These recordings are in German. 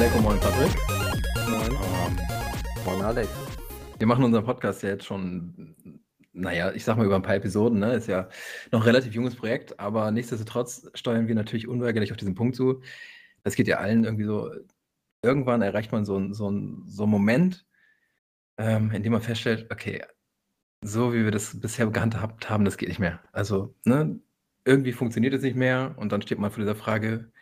Aleko, moin Patrick. Moin. Ähm, Moin Alex. wir machen unseren Podcast ja jetzt schon, naja, ich sag mal über ein paar Episoden, ne? Ist ja noch ein relativ junges Projekt, aber nichtsdestotrotz steuern wir natürlich unweigerlich auf diesen Punkt zu. Das geht ja allen irgendwie so, irgendwann erreicht man so, so, so einen Moment, ähm, in dem man feststellt, okay, so wie wir das bisher gehandhabt haben, das geht nicht mehr. Also, ne, irgendwie funktioniert es nicht mehr und dann steht man vor dieser Frage,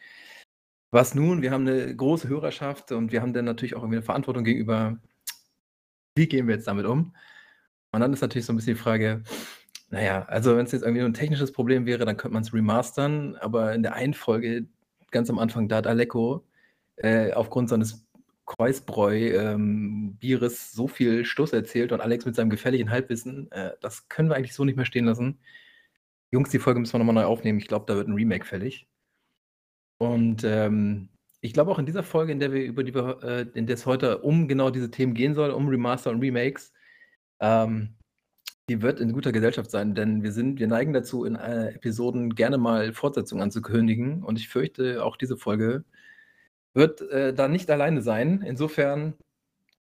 was nun? Wir haben eine große Hörerschaft und wir haben dann natürlich auch irgendwie eine Verantwortung gegenüber, wie gehen wir jetzt damit um? Und dann ist natürlich so ein bisschen die Frage, naja, also wenn es jetzt irgendwie nur ein technisches Problem wäre, dann könnte man es remastern, aber in der einen Folge, ganz am Anfang, da hat Aleko äh, aufgrund seines Kreuzbräu-Bieres so viel Stoß erzählt und Alex mit seinem gefährlichen Halbwissen, äh, das können wir eigentlich so nicht mehr stehen lassen. Jungs, die Folge müssen wir nochmal neu aufnehmen. Ich glaube, da wird ein Remake fällig. Und ähm, ich glaube auch in dieser Folge, in der wir über die äh, in der es heute um genau diese Themen gehen soll, um Remaster und Remakes, ähm, die wird in guter Gesellschaft sein, denn wir sind, wir neigen dazu, in äh, Episoden gerne mal Fortsetzungen anzukündigen. Und ich fürchte, auch diese Folge wird äh, da nicht alleine sein. Insofern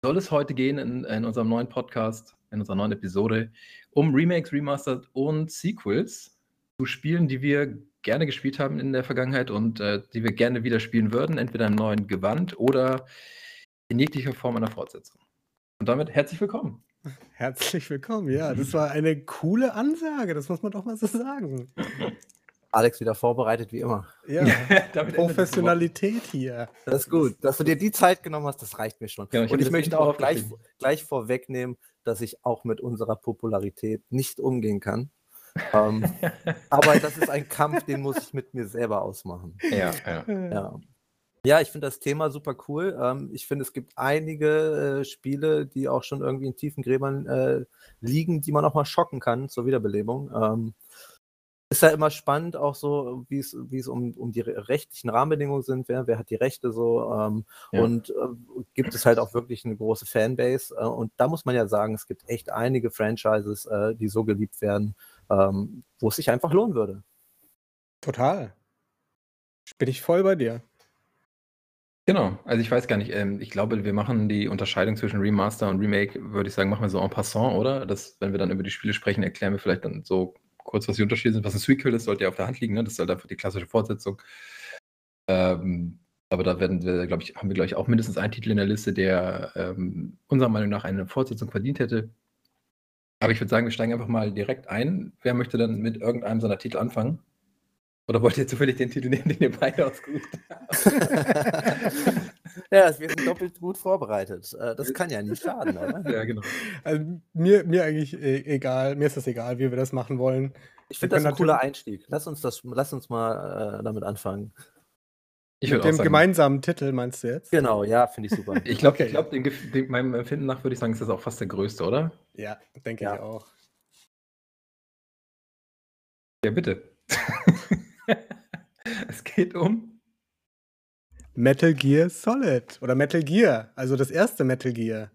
soll es heute gehen in, in unserem neuen Podcast, in unserer neuen Episode, um Remakes, Remastered und Sequels zu Spielen, die wir gerne gespielt haben in der Vergangenheit und äh, die wir gerne wieder spielen würden, entweder im neuen Gewand oder in jeglicher Form einer Fortsetzung. Und damit herzlich willkommen. Herzlich willkommen. Ja, das war eine coole Ansage, das muss man doch mal so sagen. Alex wieder vorbereitet wie immer. Ja. Professionalität hier. Das ist gut. Dass du dir die Zeit genommen hast, das reicht mir schon. Ja, ich hab Und ich möchte auch gleich, gleich vorwegnehmen, dass ich auch mit unserer Popularität nicht umgehen kann. Ähm, aber das ist ein Kampf, den muss ich mit mir selber ausmachen. Ja, ja. Ja, ja ich finde das Thema super cool. Ähm, ich finde, es gibt einige äh, Spiele, die auch schon irgendwie in tiefen Gräbern äh, liegen, die man auch mal schocken kann zur Wiederbelebung. Ähm, ist ja immer spannend, auch so, wie es, wie es um, um die re- rechtlichen Rahmenbedingungen sind, wer, wer hat die Rechte so. Ähm, Ja. Und äh, gibt es halt auch wirklich eine große Fanbase. Äh, und da muss man ja sagen, es gibt echt einige Franchises, äh, die so geliebt werden, ähm, wo es sich einfach lohnen würde. Total. Bin ich voll bei dir. Genau, also ich weiß gar nicht, ähm, ich glaube, wir machen die Unterscheidung zwischen Remaster und Remake, würde ich sagen, machen wir so en passant, oder? Das, wenn wir dann über die Spiele sprechen, erklären wir vielleicht dann so kurz, was die Unterschiede sind. Was ein Sequel ist, sollte ja auf der Hand liegen, ne? Das ist halt einfach die klassische Fortsetzung. Ähm, aber da werden wir, glaube ich, haben wir, glaube ich, auch mindestens einen Titel in der Liste, der ähm, unserer Meinung nach eine Fortsetzung verdient hätte. Aber ich würde sagen, wir steigen einfach mal direkt ein. Wer möchte dann mit irgendeinem seiner Titel anfangen? Oder wollt ihr zufällig den Titel nehmen, den ihr beide ausgesucht habt? ja, wir sind doppelt gut vorbereitet. Äh, Das kann ja nicht schaden, oder? ja, genau. Also, mir, mir eigentlich e egal, mir ist das egal, wie wir das machen wollen. Ich finde das ein cooler Einstieg. Lass uns, das, lass uns mal äh, damit anfangen. Ich Mit dem sagen, gemeinsamen Titel meinst du jetzt? Genau, ja, finde ich super. ich glaube, Okay. ich glaub, meinem Empfinden nach würde ich sagen, ist das auch fast der größte, oder? Ja, denke Ja. ich auch. Ja, bitte. es geht um. Metal Gear Solid oder Metal Gear, also das erste Metal Gear.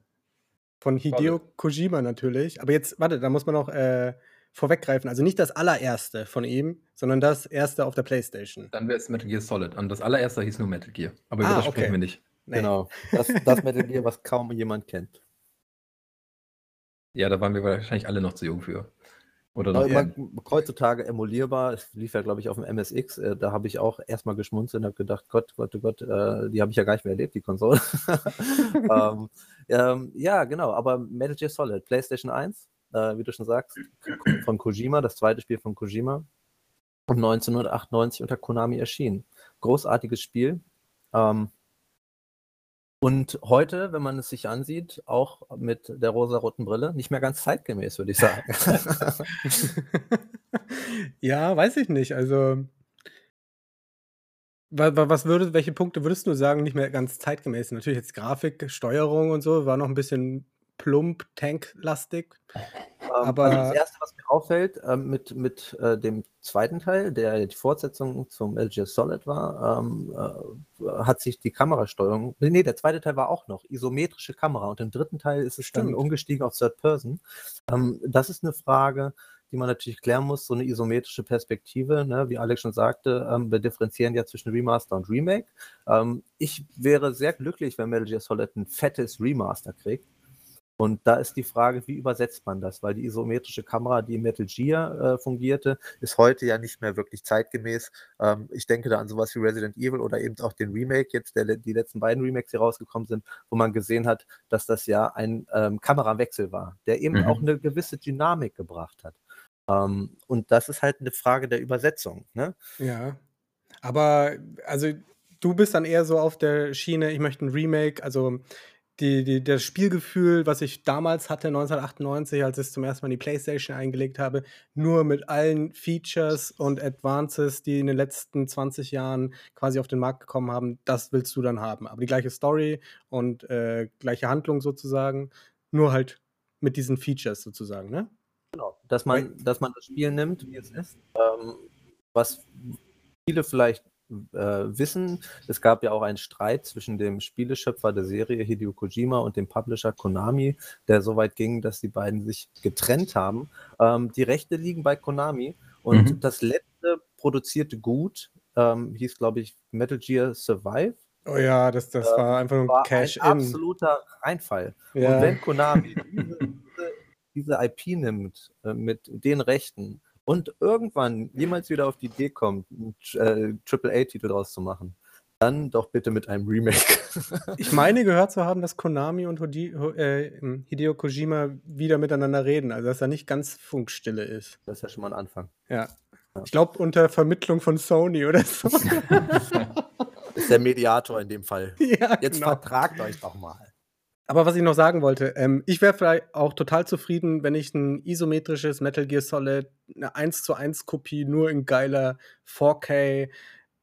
Von Hideo Kojima natürlich. Aber jetzt, warte, da muss man noch äh, vorweggreifen. Also nicht das allererste von ihm, sondern das erste auf der Playstation. Dann wäre es Metal Gear Solid. Und das allererste hieß nur Metal Gear. Aber über Ah, das sprechen okay. wir nicht. Nee. Genau. Das, das Metal Gear, was kaum jemand kennt. Ja, da waren wir wahrscheinlich alle noch zu jung für. Oder noch immer heutzutage emulierbar. Es lief ja, glaube ich, auf dem MSX. Äh, da habe ich auch erstmal geschmunzelt und habe gedacht, Gott, Gott, oh Gott, äh, die habe ich ja gar nicht mehr erlebt, die Konsole. ähm, ähm, ja, genau. Aber Metal Gear Solid, PlayStation 1, äh, wie du schon sagst, von Kojima, das zweite Spiel von Kojima. Und 1998 unter Konami erschienen. Großartiges Spiel. Ähm, und heute, wenn man es sich ansieht, auch mit der rosa-roten Brille, nicht mehr ganz zeitgemäß, würde ich sagen. ja, weiß ich nicht. Also, wa- wa- was würde, welche Punkte würdest du sagen, nicht mehr ganz zeitgemäß? Natürlich jetzt Grafik, Steuerung und so, war noch ein bisschen plump, tanklastig. Ähm, Aber- also das Erste, was mir auffällt, ähm, mit, mit äh, dem zweiten Teil, der die Fortsetzung zum LG Solid war, ähm, äh, hat sich die Kamerasteuerung, nee, der zweite Teil war auch noch, isometrische Kamera und im dritten Teil ist es dann Stimmt. umgestiegen auf Third Person. Ähm, das ist eine Frage, die man natürlich klären muss, so eine isometrische Perspektive, ne? wie Alex schon sagte, ähm, wir differenzieren ja zwischen Remaster und Remake. Ähm, ich wäre sehr glücklich, wenn Metal Gear Solid ein fettes Remaster kriegt. Und da ist die Frage, wie übersetzt man das? Weil die isometrische Kamera, die in Metal Gear äh, fungierte, ist heute ja nicht mehr wirklich zeitgemäß. Ähm, ich denke da an sowas wie Resident Evil oder eben auch den Remake, jetzt der, die letzten beiden Remakes, die rausgekommen sind, wo man gesehen hat, dass das ja ein ähm, Kamerawechsel war, der eben mhm. auch eine gewisse Dynamik gebracht hat. Ähm, und das ist halt eine Frage der Übersetzung. Ne? Ja. Aber also du bist dann eher so auf der Schiene, ich möchte ein Remake, also die, die, das Spielgefühl, was ich damals hatte, 1998, als ich es zum ersten Mal in die Playstation eingelegt habe, nur mit allen Features und Advances, die in den letzten 20 Jahren quasi auf den Markt gekommen haben, das willst du dann haben. Aber die gleiche Story und äh, gleiche Handlung sozusagen, nur halt mit diesen Features sozusagen, ne? Genau, dass man, dass man das Spiel nimmt, wie es ist, ähm, was viele vielleicht äh, wissen, es gab ja auch einen Streit zwischen dem Spieleschöpfer der Serie Hideo Kojima und dem Publisher Konami, der so weit ging, dass die beiden sich getrennt haben. Ähm, die Rechte liegen bei Konami und mhm. das letzte produzierte Gut ähm, hieß, glaube ich, Metal Gear Survive. Oh ja, das, das äh, war einfach nur Cash-In. Ein absoluter Reinfall. Ja. Und wenn Konami diese, diese, diese IP nimmt äh, mit den Rechten und irgendwann jemals wieder auf die Idee kommt, einen äh, AAA-Titel draus zu machen, dann doch bitte mit einem Remake. ich meine gehört zu haben, dass Konami und äh, Hideo Kojima wieder miteinander reden, also dass da nicht ganz Funkstille ist. Das ist ja schon mal ein Anfang. Ja. ja. Ich glaube unter Vermittlung von Sony oder so. ist der Mediator in dem Fall. Ja, Jetzt genau. vertragt euch doch mal. Aber was ich noch sagen wollte, ähm, ich wäre vielleicht auch total zufrieden, wenn ich ein isometrisches Metal Gear Solid, eine 1 zu 1 Kopie nur in geiler 4K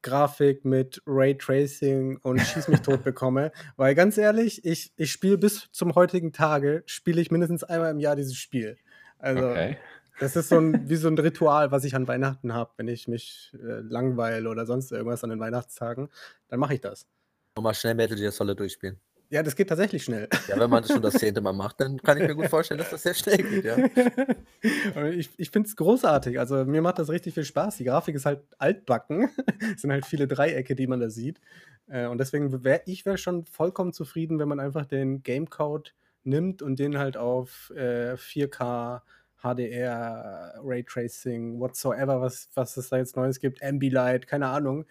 Grafik mit Raytracing und Schieß mich tot bekomme. Weil ganz ehrlich, ich, ich spiele bis zum heutigen Tage, spiele ich mindestens einmal im Jahr dieses Spiel. Also okay. das ist so ein, wie so ein Ritual, was ich an Weihnachten habe, wenn ich mich äh, langweile oder sonst irgendwas an den Weihnachtstagen, dann mache ich das. Nochmal schnell Metal Gear Solid durchspielen. Ja, das geht tatsächlich schnell. Ja, wenn man das schon das zehnte Mal macht, dann kann ich mir gut vorstellen, dass das sehr schnell geht, ja. ich ich finde es großartig. Also mir macht das richtig viel Spaß. Die Grafik ist halt altbacken. es sind halt viele Dreiecke, die man da sieht. Äh, und deswegen wäre ich wär schon vollkommen zufrieden, wenn man einfach den Gamecode nimmt und den halt auf äh, 4K, HDR, Raytracing, whatsoever, was, was es da jetzt Neues gibt, Ambilight, keine Ahnung.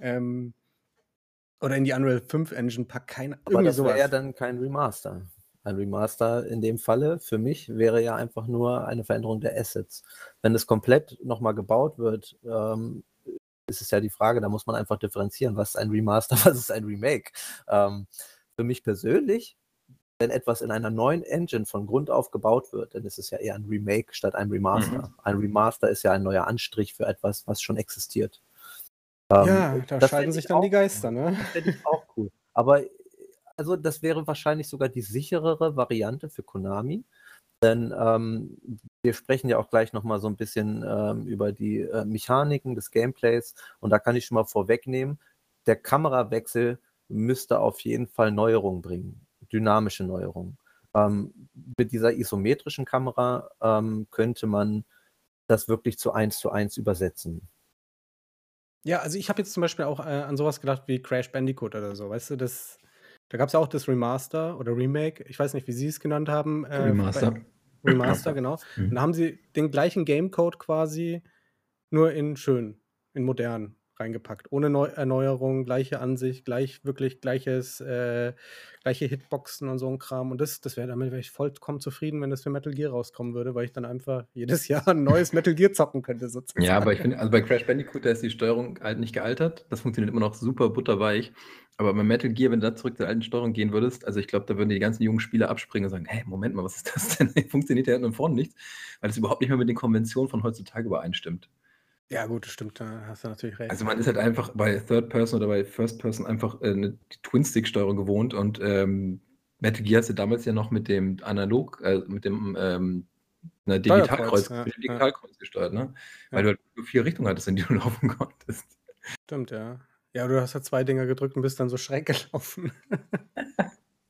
Ähm, oder in die Unreal 5 Engine packt, keine Aber das wäre ja dann kein Remaster. Ein Remaster in dem Falle für mich wäre ja einfach nur eine Veränderung der Assets. Wenn es komplett nochmal gebaut wird, ähm, ist es ja die Frage, da muss man einfach differenzieren, was ist ein Remaster, was ist ein Remake. Ähm, für mich persönlich, wenn etwas in einer neuen Engine von Grund auf gebaut wird, dann ist es ja eher ein Remake statt ein Remaster. Mhm. Ein Remaster ist ja ein neuer Anstrich für etwas, was schon existiert. Ähm, ja, da scheiden sich dann die Geister, ne? Das finde ich auch cool. Aber also das wäre wahrscheinlich sogar die sicherere Variante für Konami. Denn ähm, wir sprechen ja auch gleich nochmal so ein bisschen ähm, über die äh, Mechaniken des Gameplays. Und da kann ich schon mal vorwegnehmen, der Kamerawechsel müsste auf jeden Fall Neuerungen bringen, dynamische Neuerungen. Ähm, mit dieser isometrischen Kamera ähm, könnte man das wirklich zu eins zu eins übersetzen. Ja, also ich habe jetzt zum Beispiel auch äh, an sowas gedacht wie Crash Bandicoot oder so. Weißt du, das, da gab es ja auch das Remaster oder Remake. Ich weiß nicht, wie sie es genannt haben. Äh, Remaster. Remaster, genau. Mhm. Und da haben sie den gleichen Gamecode quasi nur in schön, in modern reingepackt. Ohne Neu Erneuerung, gleiche Ansicht, gleich, wirklich gleiches, äh, gleiche Hitboxen und so ein Kram. Und das, das wäre damit wäre ich vollkommen zufrieden, wenn das für Metal Gear rauskommen würde, weil ich dann einfach jedes Jahr ein neues Metal Gear zocken könnte, sozusagen. Ja, aber ich finde, also bei Crash Bandicoot, da ist die Steuerung halt nicht gealtert. Das funktioniert immer noch super butterweich. Aber bei Metal Gear, wenn du da zurück zur alten Steuerung gehen würdest, also ich glaube, da würden die ganzen jungen Spieler abspringen und sagen, hey, Moment mal, was ist das denn? Funktioniert ja hinten und vorne nichts, weil es überhaupt nicht mehr mit den Konventionen von heutzutage übereinstimmt. Ja, gut, das stimmt, da hast du natürlich recht. Also man ist halt einfach bei Third Person oder bei First Person einfach äh, ne, die Twin-Stick-Steuerung gewohnt und ähm, Metal Gear hast du damals ja noch mit dem Analog, äh, mit dem ähm, na, Digitalkreuz, ja, Digitalkreuz ja. gesteuert, ne? Weil du halt nur vier Richtungen hattest, in die du laufen konntest. Stimmt, ja. Ja, du hast ja zwei Dinger gedrückt und bist dann so schräg gelaufen.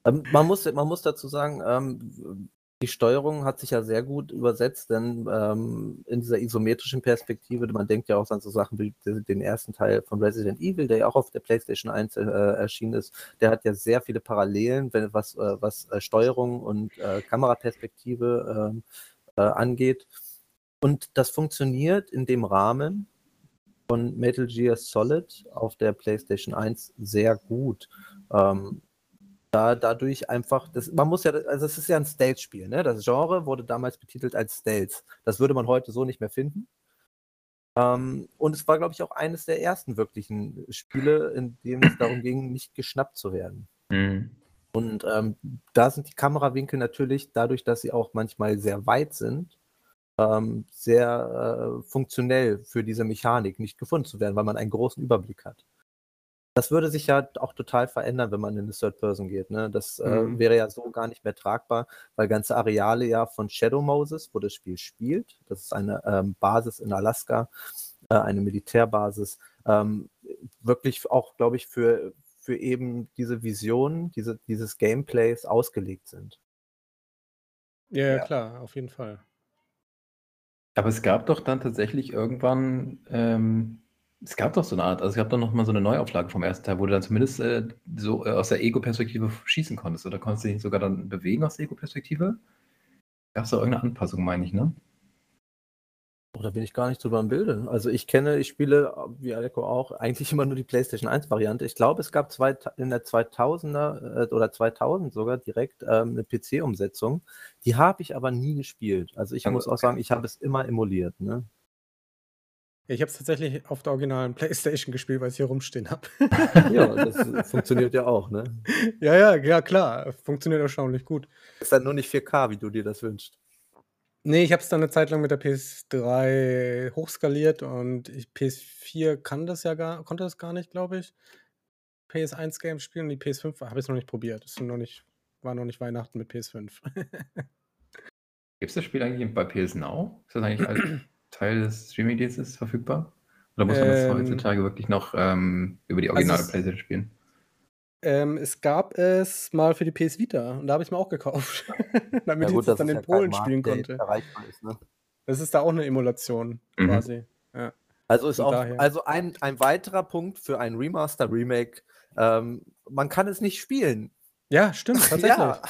ähm, man, muss, man muss dazu sagen, ähm, Die Steuerung hat sich ja sehr gut übersetzt, denn ähm, in dieser isometrischen Perspektive, man denkt ja auch an so Sachen wie den ersten Teil von Resident Evil, der ja auch auf der PlayStation 1 äh, erschienen ist, der hat ja sehr viele Parallelen, wenn, was, äh, was äh, Steuerung und äh, Kameraperspektive ähm, äh, angeht. Und das funktioniert in dem Rahmen von Metal Gear Solid auf der PlayStation 1 sehr gut. Ähm, da dadurch einfach, das, man muss ja, also es ist ja ein Stealth-Spiel, ne? Das Genre wurde damals betitelt als Stealth. Das würde man heute so nicht mehr finden. Ähm, und es war, glaube ich, auch eines der ersten wirklichen Spiele, in dem es darum ging, nicht geschnappt zu werden. Mhm. Und ähm, da sind die Kamerawinkel natürlich, dadurch, dass sie auch manchmal sehr weit sind, ähm, sehr äh, funktionell für diese Mechanik nicht gefunden zu werden, weil man einen großen Überblick hat. Das würde sich ja auch total verändern, wenn man in eine Third Person geht. Ne? Das äh, mhm. wäre ja so gar nicht mehr tragbar, weil ganze Areale ja von Shadow Moses, wo das Spiel spielt, das ist eine ähm, Basis in Alaska, äh, eine Militärbasis, ähm, wirklich auch, glaube ich, für, für eben diese Vision, diese, dieses Gameplays ausgelegt sind. Ja, ja, klar, auf jeden Fall. Aber es gab doch dann tatsächlich irgendwann ähm, es gab doch so eine Art, also es gab doch noch mal so eine Neuauflage vom ersten Teil, wo du dann zumindest äh, so äh, aus der Ego-Perspektive schießen konntest. Oder konntest du dich sogar dann bewegen aus der Ego-Perspektive? Gab es da irgendeine Anpassung, meine ich, ne? Oh, da bin ich gar nicht drüber im Bilde. Also ich kenne, ich spiele, wie Aleko auch, eigentlich immer nur die PlayStation 1 Variante. Ich glaube, es gab zwei, in der 2000er äh, oder 2000 sogar direkt ähm, eine PC-Umsetzung. Die habe ich aber nie gespielt. Also ich muss auch sagen, ich habe es immer emuliert. Ne? Ich habe es tatsächlich auf der originalen PlayStation gespielt, weil ich hier rumstehen habe. Ja, das funktioniert ja auch, ne? Ja, ja, ja, klar. Funktioniert erstaunlich gut. Ist dann nur nicht 4K, wie du dir das wünschst. Nee, ich habe es dann eine Zeit lang mit der PS3 hochskaliert und ich, PS4 kann das ja gar, konnte das gar nicht, glaube ich. PS1 Games spielen und die PS5 habe ich noch nicht probiert. Das noch nicht, war noch nicht Weihnachten mit PS5. Gibt es das Spiel eigentlich bei PS Now? Ist das eigentlich als Teil des Streaming-Dienstes verfügbar? Oder muss man das ähm, heutzutage wirklich noch ähm, über die originale also PlayStation spielen? Ähm, es gab es mal für die PS Vita und da habe ich es mir auch gekauft, damit ja, gut, ich es dann in ja Polen spielen konnte. Ist, ne? Das ist da auch eine Emulation mhm. quasi. Ja. Also ist auch also ein, ein weiterer Punkt für ein Remaster Remake. Ähm, man kann es nicht spielen. Ja, stimmt, tatsächlich. ja.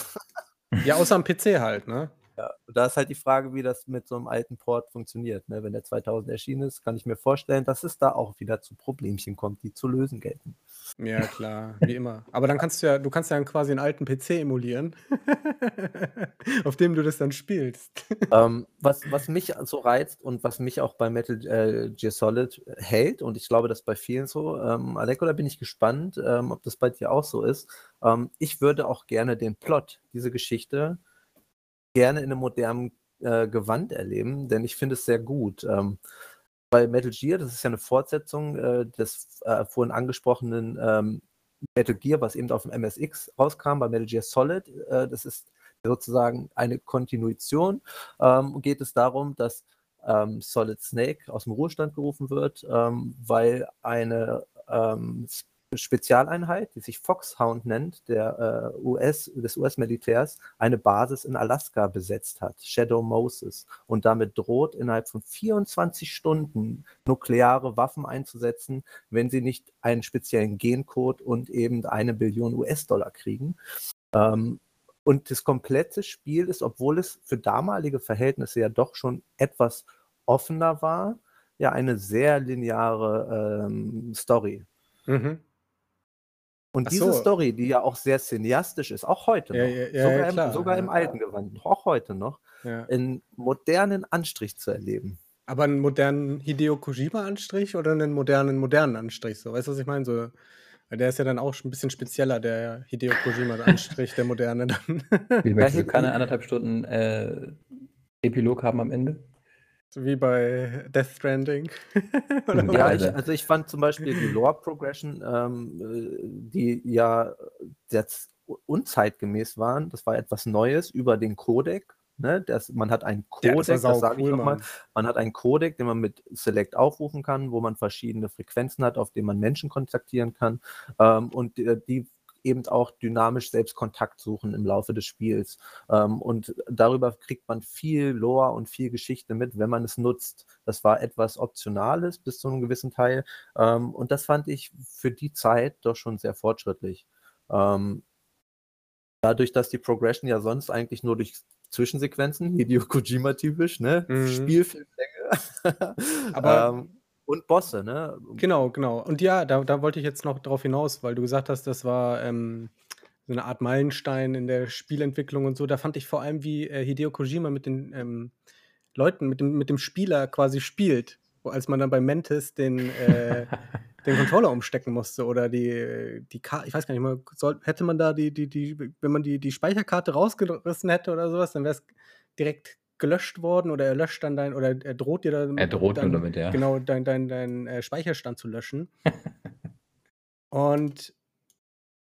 ja, außer am PC halt, ne? Ja, da ist halt die Frage, wie das mit so einem alten Port funktioniert. Ne? Wenn der 2000 erschienen ist, kann ich mir vorstellen, dass es da auch wieder zu Problemchen kommt, die zu lösen gelten. Ja, klar, wie immer. Aber dann kannst du ja, du kannst ja quasi einen alten PC emulieren, auf dem du das dann spielst. Ähm, was, was mich so reizt und was mich auch bei Metal äh, Gear Solid hält, und ich glaube, das bei vielen so, ähm, Aleko, da bin ich gespannt, ähm, ob das bei dir auch so ist. Ähm, ich würde auch gerne den Plot, diese Geschichte, gerne in einem modernen äh, Gewand erleben, denn ich finde es sehr gut. Ähm, bei Metal Gear, das ist ja eine Fortsetzung äh, des äh, vorhin angesprochenen ähm, Metal Gear, was eben auf dem MSX rauskam, bei Metal Gear Solid. Äh, das ist sozusagen eine Kontinuation. Ähm, geht es darum, dass ähm, Solid Snake aus dem Ruhestand gerufen wird, ähm, weil eine ähm, Spezialeinheit, die sich Foxhound nennt, der äh, US, des US-Militärs, eine Basis in Alaska besetzt hat, Shadow Moses, und damit droht, innerhalb von 24 Stunden nukleare Waffen einzusetzen, wenn sie nicht einen speziellen Gencode und eben eine Billion US-Dollar kriegen. Ähm, und das komplette Spiel ist, obwohl es für damalige Verhältnisse ja doch schon etwas offener war, ja eine sehr lineare ähm, Story. Mhm. Und Ach diese so. Story, die ja auch sehr cineastisch ist, auch heute ja, noch, ja, ja, sogar, im, sogar im alten Gewand, auch heute noch, in modernen Anstrich zu erleben. Aber einen modernen Hideo Kojima-Anstrich oder einen modernen, modernen Anstrich? So, weißt du, was ich meine? So, der ist ja dann auch schon ein bisschen spezieller, der Hideo Kojima-Anstrich, der moderne dann. Wie möchtest du keine anderthalb Stunden äh, Epilog haben am Ende? Wie bei Death Stranding. ja, ich, also ich fand zum Beispiel die Lore Progression, ähm, äh, die ja jetzt unzeitgemäß waren, das war etwas Neues über den Codec. Ne? Das, man hat einen Codec, das, das sage cool, ich nochmal, man hat einen Codec, den man mit Select aufrufen kann, wo man verschiedene Frequenzen hat, auf denen man Menschen kontaktieren kann. Ähm, und die, die eben auch dynamisch selbst Kontakt suchen im Laufe des Spiels. Ähm, und darüber kriegt man viel Lore und viel Geschichte mit, wenn man es nutzt. Das war etwas Optionales bis zu einem gewissen Teil. Ähm, und das fand ich für die Zeit doch schon sehr fortschrittlich. Ähm, dadurch, dass die Progression ja sonst eigentlich nur durch Zwischensequenzen, Hideo Kojima typisch, ne? Mhm. Spielfilmlänge. Aber ähm, und Bosse, ne? Genau, genau. Und ja, da, da wollte ich jetzt noch drauf hinaus, weil du gesagt hast, das war ähm, so eine Art Meilenstein in der Spielentwicklung und so. Da fand ich vor allem, wie äh, Hideo Kojima mit den ähm, Leuten, mit dem, mit dem Spieler quasi spielt. Als man dann bei Mantis den, äh, den Controller umstecken musste oder die, die Karte, ich weiß gar nicht mehr, soll, hätte man da die, die, die, wenn man die, die Speicherkarte rausgerissen hätte oder sowas, dann wäre es direkt gelöscht worden oder er löscht dann dein, oder er droht dir dann, er droht dann, damit, ja. genau, dein, dein, dein äh, Speicherstand zu löschen. und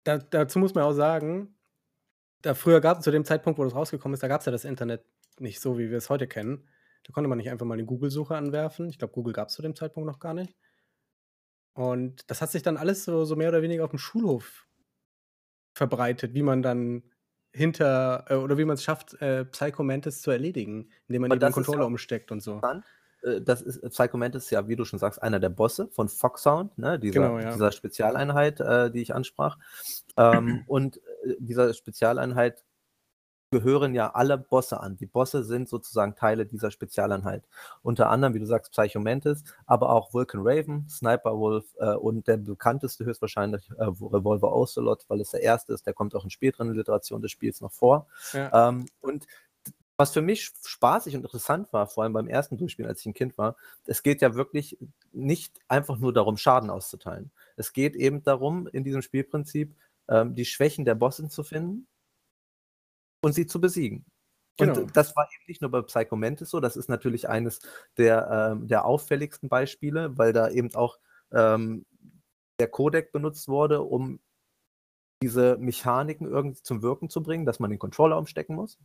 da, dazu muss man auch sagen, da früher gab es zu dem Zeitpunkt, wo das rausgekommen ist, da gab es ja das Internet nicht so, wie wir es heute kennen. Da konnte man nicht einfach mal eine Google-Suche anwerfen. Ich glaube, Google gab es zu dem Zeitpunkt noch gar nicht. Und das hat sich dann alles so, so mehr oder weniger auf dem Schulhof verbreitet, wie man dann hinter äh, oder wie man es schafft, äh, Psycho Mantis zu erledigen, indem man den Controller ja umsteckt und so. Äh, das ist Psycho Mantis ist ja, wie du schon sagst, einer der Bosse von Foxhound, ne, dieser, genau, ja. dieser Spezialeinheit, äh, die ich ansprach. Ähm, und äh, dieser Spezialeinheit gehören ja alle Bosse an. Die Bosse sind sozusagen Teile dieser Spezialeinheit. Unter anderem, wie du sagst, Psychomantis, aber auch Vulcan Raven, Sniper Wolf äh, und der bekannteste höchstwahrscheinlich äh, Revolver Ocelot, weil es der erste ist, der kommt auch in späteren Literationen des Spiels noch vor. Ja. Ähm, und was für mich spaßig und interessant war, vor allem beim ersten Durchspielen, als ich ein Kind war, es geht ja wirklich nicht einfach nur darum, Schaden auszuteilen. Es geht eben darum, in diesem Spielprinzip ähm, die Schwächen der Bossen zu finden und sie zu besiegen. Genau. Und das war eben nicht nur bei Psycho Mantis so, das ist natürlich eines der, ähm, der auffälligsten Beispiele, weil da eben auch ähm, der Codec benutzt wurde, um diese Mechaniken irgendwie zum Wirken zu bringen, dass man den Controller umstecken muss.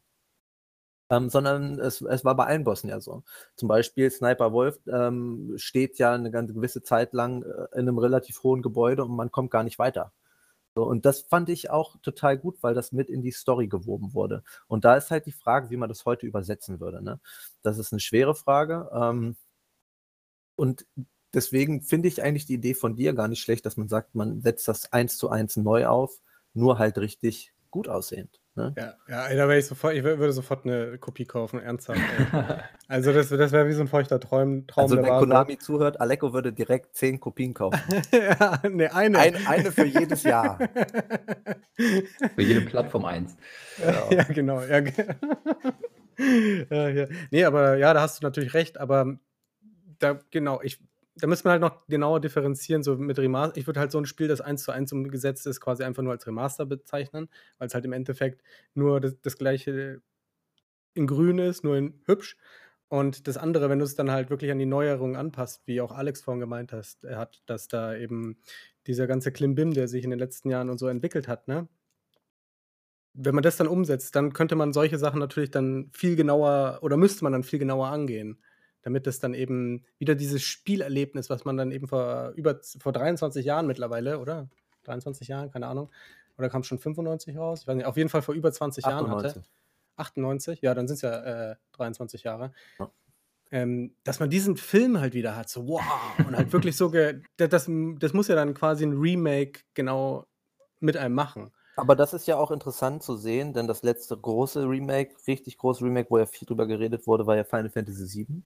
Ähm, sondern es, es, war bei allen Bossen ja so. Zum Beispiel Sniper Wolf ähm, steht ja eine ganze gewisse Zeit lang äh, in einem relativ hohen Gebäude und man kommt gar nicht weiter. So, und das fand ich auch total gut, weil das mit in die Story gewoben wurde. Und da ist halt die Frage, wie man das heute übersetzen würde. Ne? Das ist eine schwere Frage. Ähm, und deswegen finde ich eigentlich die Idee von dir gar nicht schlecht, dass man sagt, man setzt das eins zu eins neu auf, nur halt richtig gut aussehend. Ne? Ja, ja, da wäre ich sofort, ich würde sofort eine Kopie kaufen, ernsthaft. also das, das wäre wie so ein feuchter Traum. Traum also wenn Konami zuhört, Aleko würde direkt zehn Kopien kaufen. ja, nee, eine. Ein, eine für jedes Jahr. für jede Plattform eins. Ja, ja genau. Ja. ja, ja. Nee, aber ja, da hast du natürlich recht, aber da, genau, ich, da müsste man halt noch genauer differenzieren, so mit Remaster. Ich würde halt so ein Spiel, das eins zu eins umgesetzt ist, quasi einfach nur als Remaster bezeichnen, weil es halt im Endeffekt nur das, das gleiche in grün ist, nur in hübsch. Und das andere, wenn du es dann halt wirklich an die Neuerungen anpasst, wie auch Alex vorhin gemeint hast, hat, dass da eben dieser ganze Klimbim, der sich in den letzten Jahren und so entwickelt hat, ne? Wenn man das dann umsetzt, dann könnte man solche Sachen natürlich dann viel genauer oder müsste man dann viel genauer angehen damit es dann eben wieder dieses Spielerlebnis, was man dann eben vor über vor 23 Jahren mittlerweile, oder? 23 Jahren, keine Ahnung. Oder kam schon 95 raus? Ich weiß nicht, auf jeden Fall vor über 20 98. Jahren hatte. 98, ja, dann sind es ja äh, 23 Jahre. Ja. Ähm, dass man diesen Film halt wieder hat, so wow, und halt wirklich so, das, das muss ja dann quasi ein Remake genau mit einem machen. Aber das ist ja auch interessant zu sehen, denn das letzte große Remake, richtig große Remake, wo ja viel drüber geredet wurde, war ja Final Fantasy VII.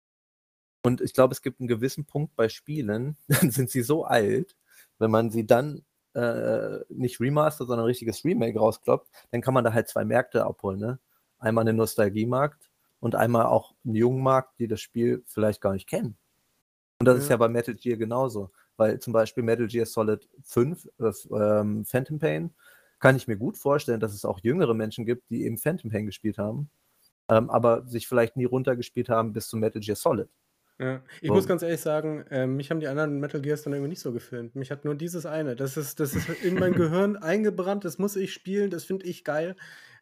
Und ich glaube, es gibt einen gewissen Punkt bei Spielen, dann sind sie so alt, wenn man sie dann äh, nicht Remaster, sondern ein richtiges Remake rauskloppt, dann kann man da halt zwei Märkte abholen. Ne? Einmal einen Nostalgiemarkt und einmal auch einen jungen Markt, die das Spiel vielleicht gar nicht kennen. Und das ja. ist ja bei Metal Gear genauso. Weil zum Beispiel Metal Gear Solid 5, äh, ähm, Phantom Pain, kann ich mir gut vorstellen, dass es auch jüngere Menschen gibt, die eben Phantom Pain gespielt haben, ähm, aber sich vielleicht nie runtergespielt haben bis zu Metal Gear Solid. Ja. Ich muss ganz ehrlich sagen, äh, mich haben die anderen Metal Gears dann irgendwie nicht so gefilmt. Mich hat nur dieses eine. Das ist, das ist in mein Gehirn eingebrannt, das muss ich spielen, das finde ich geil.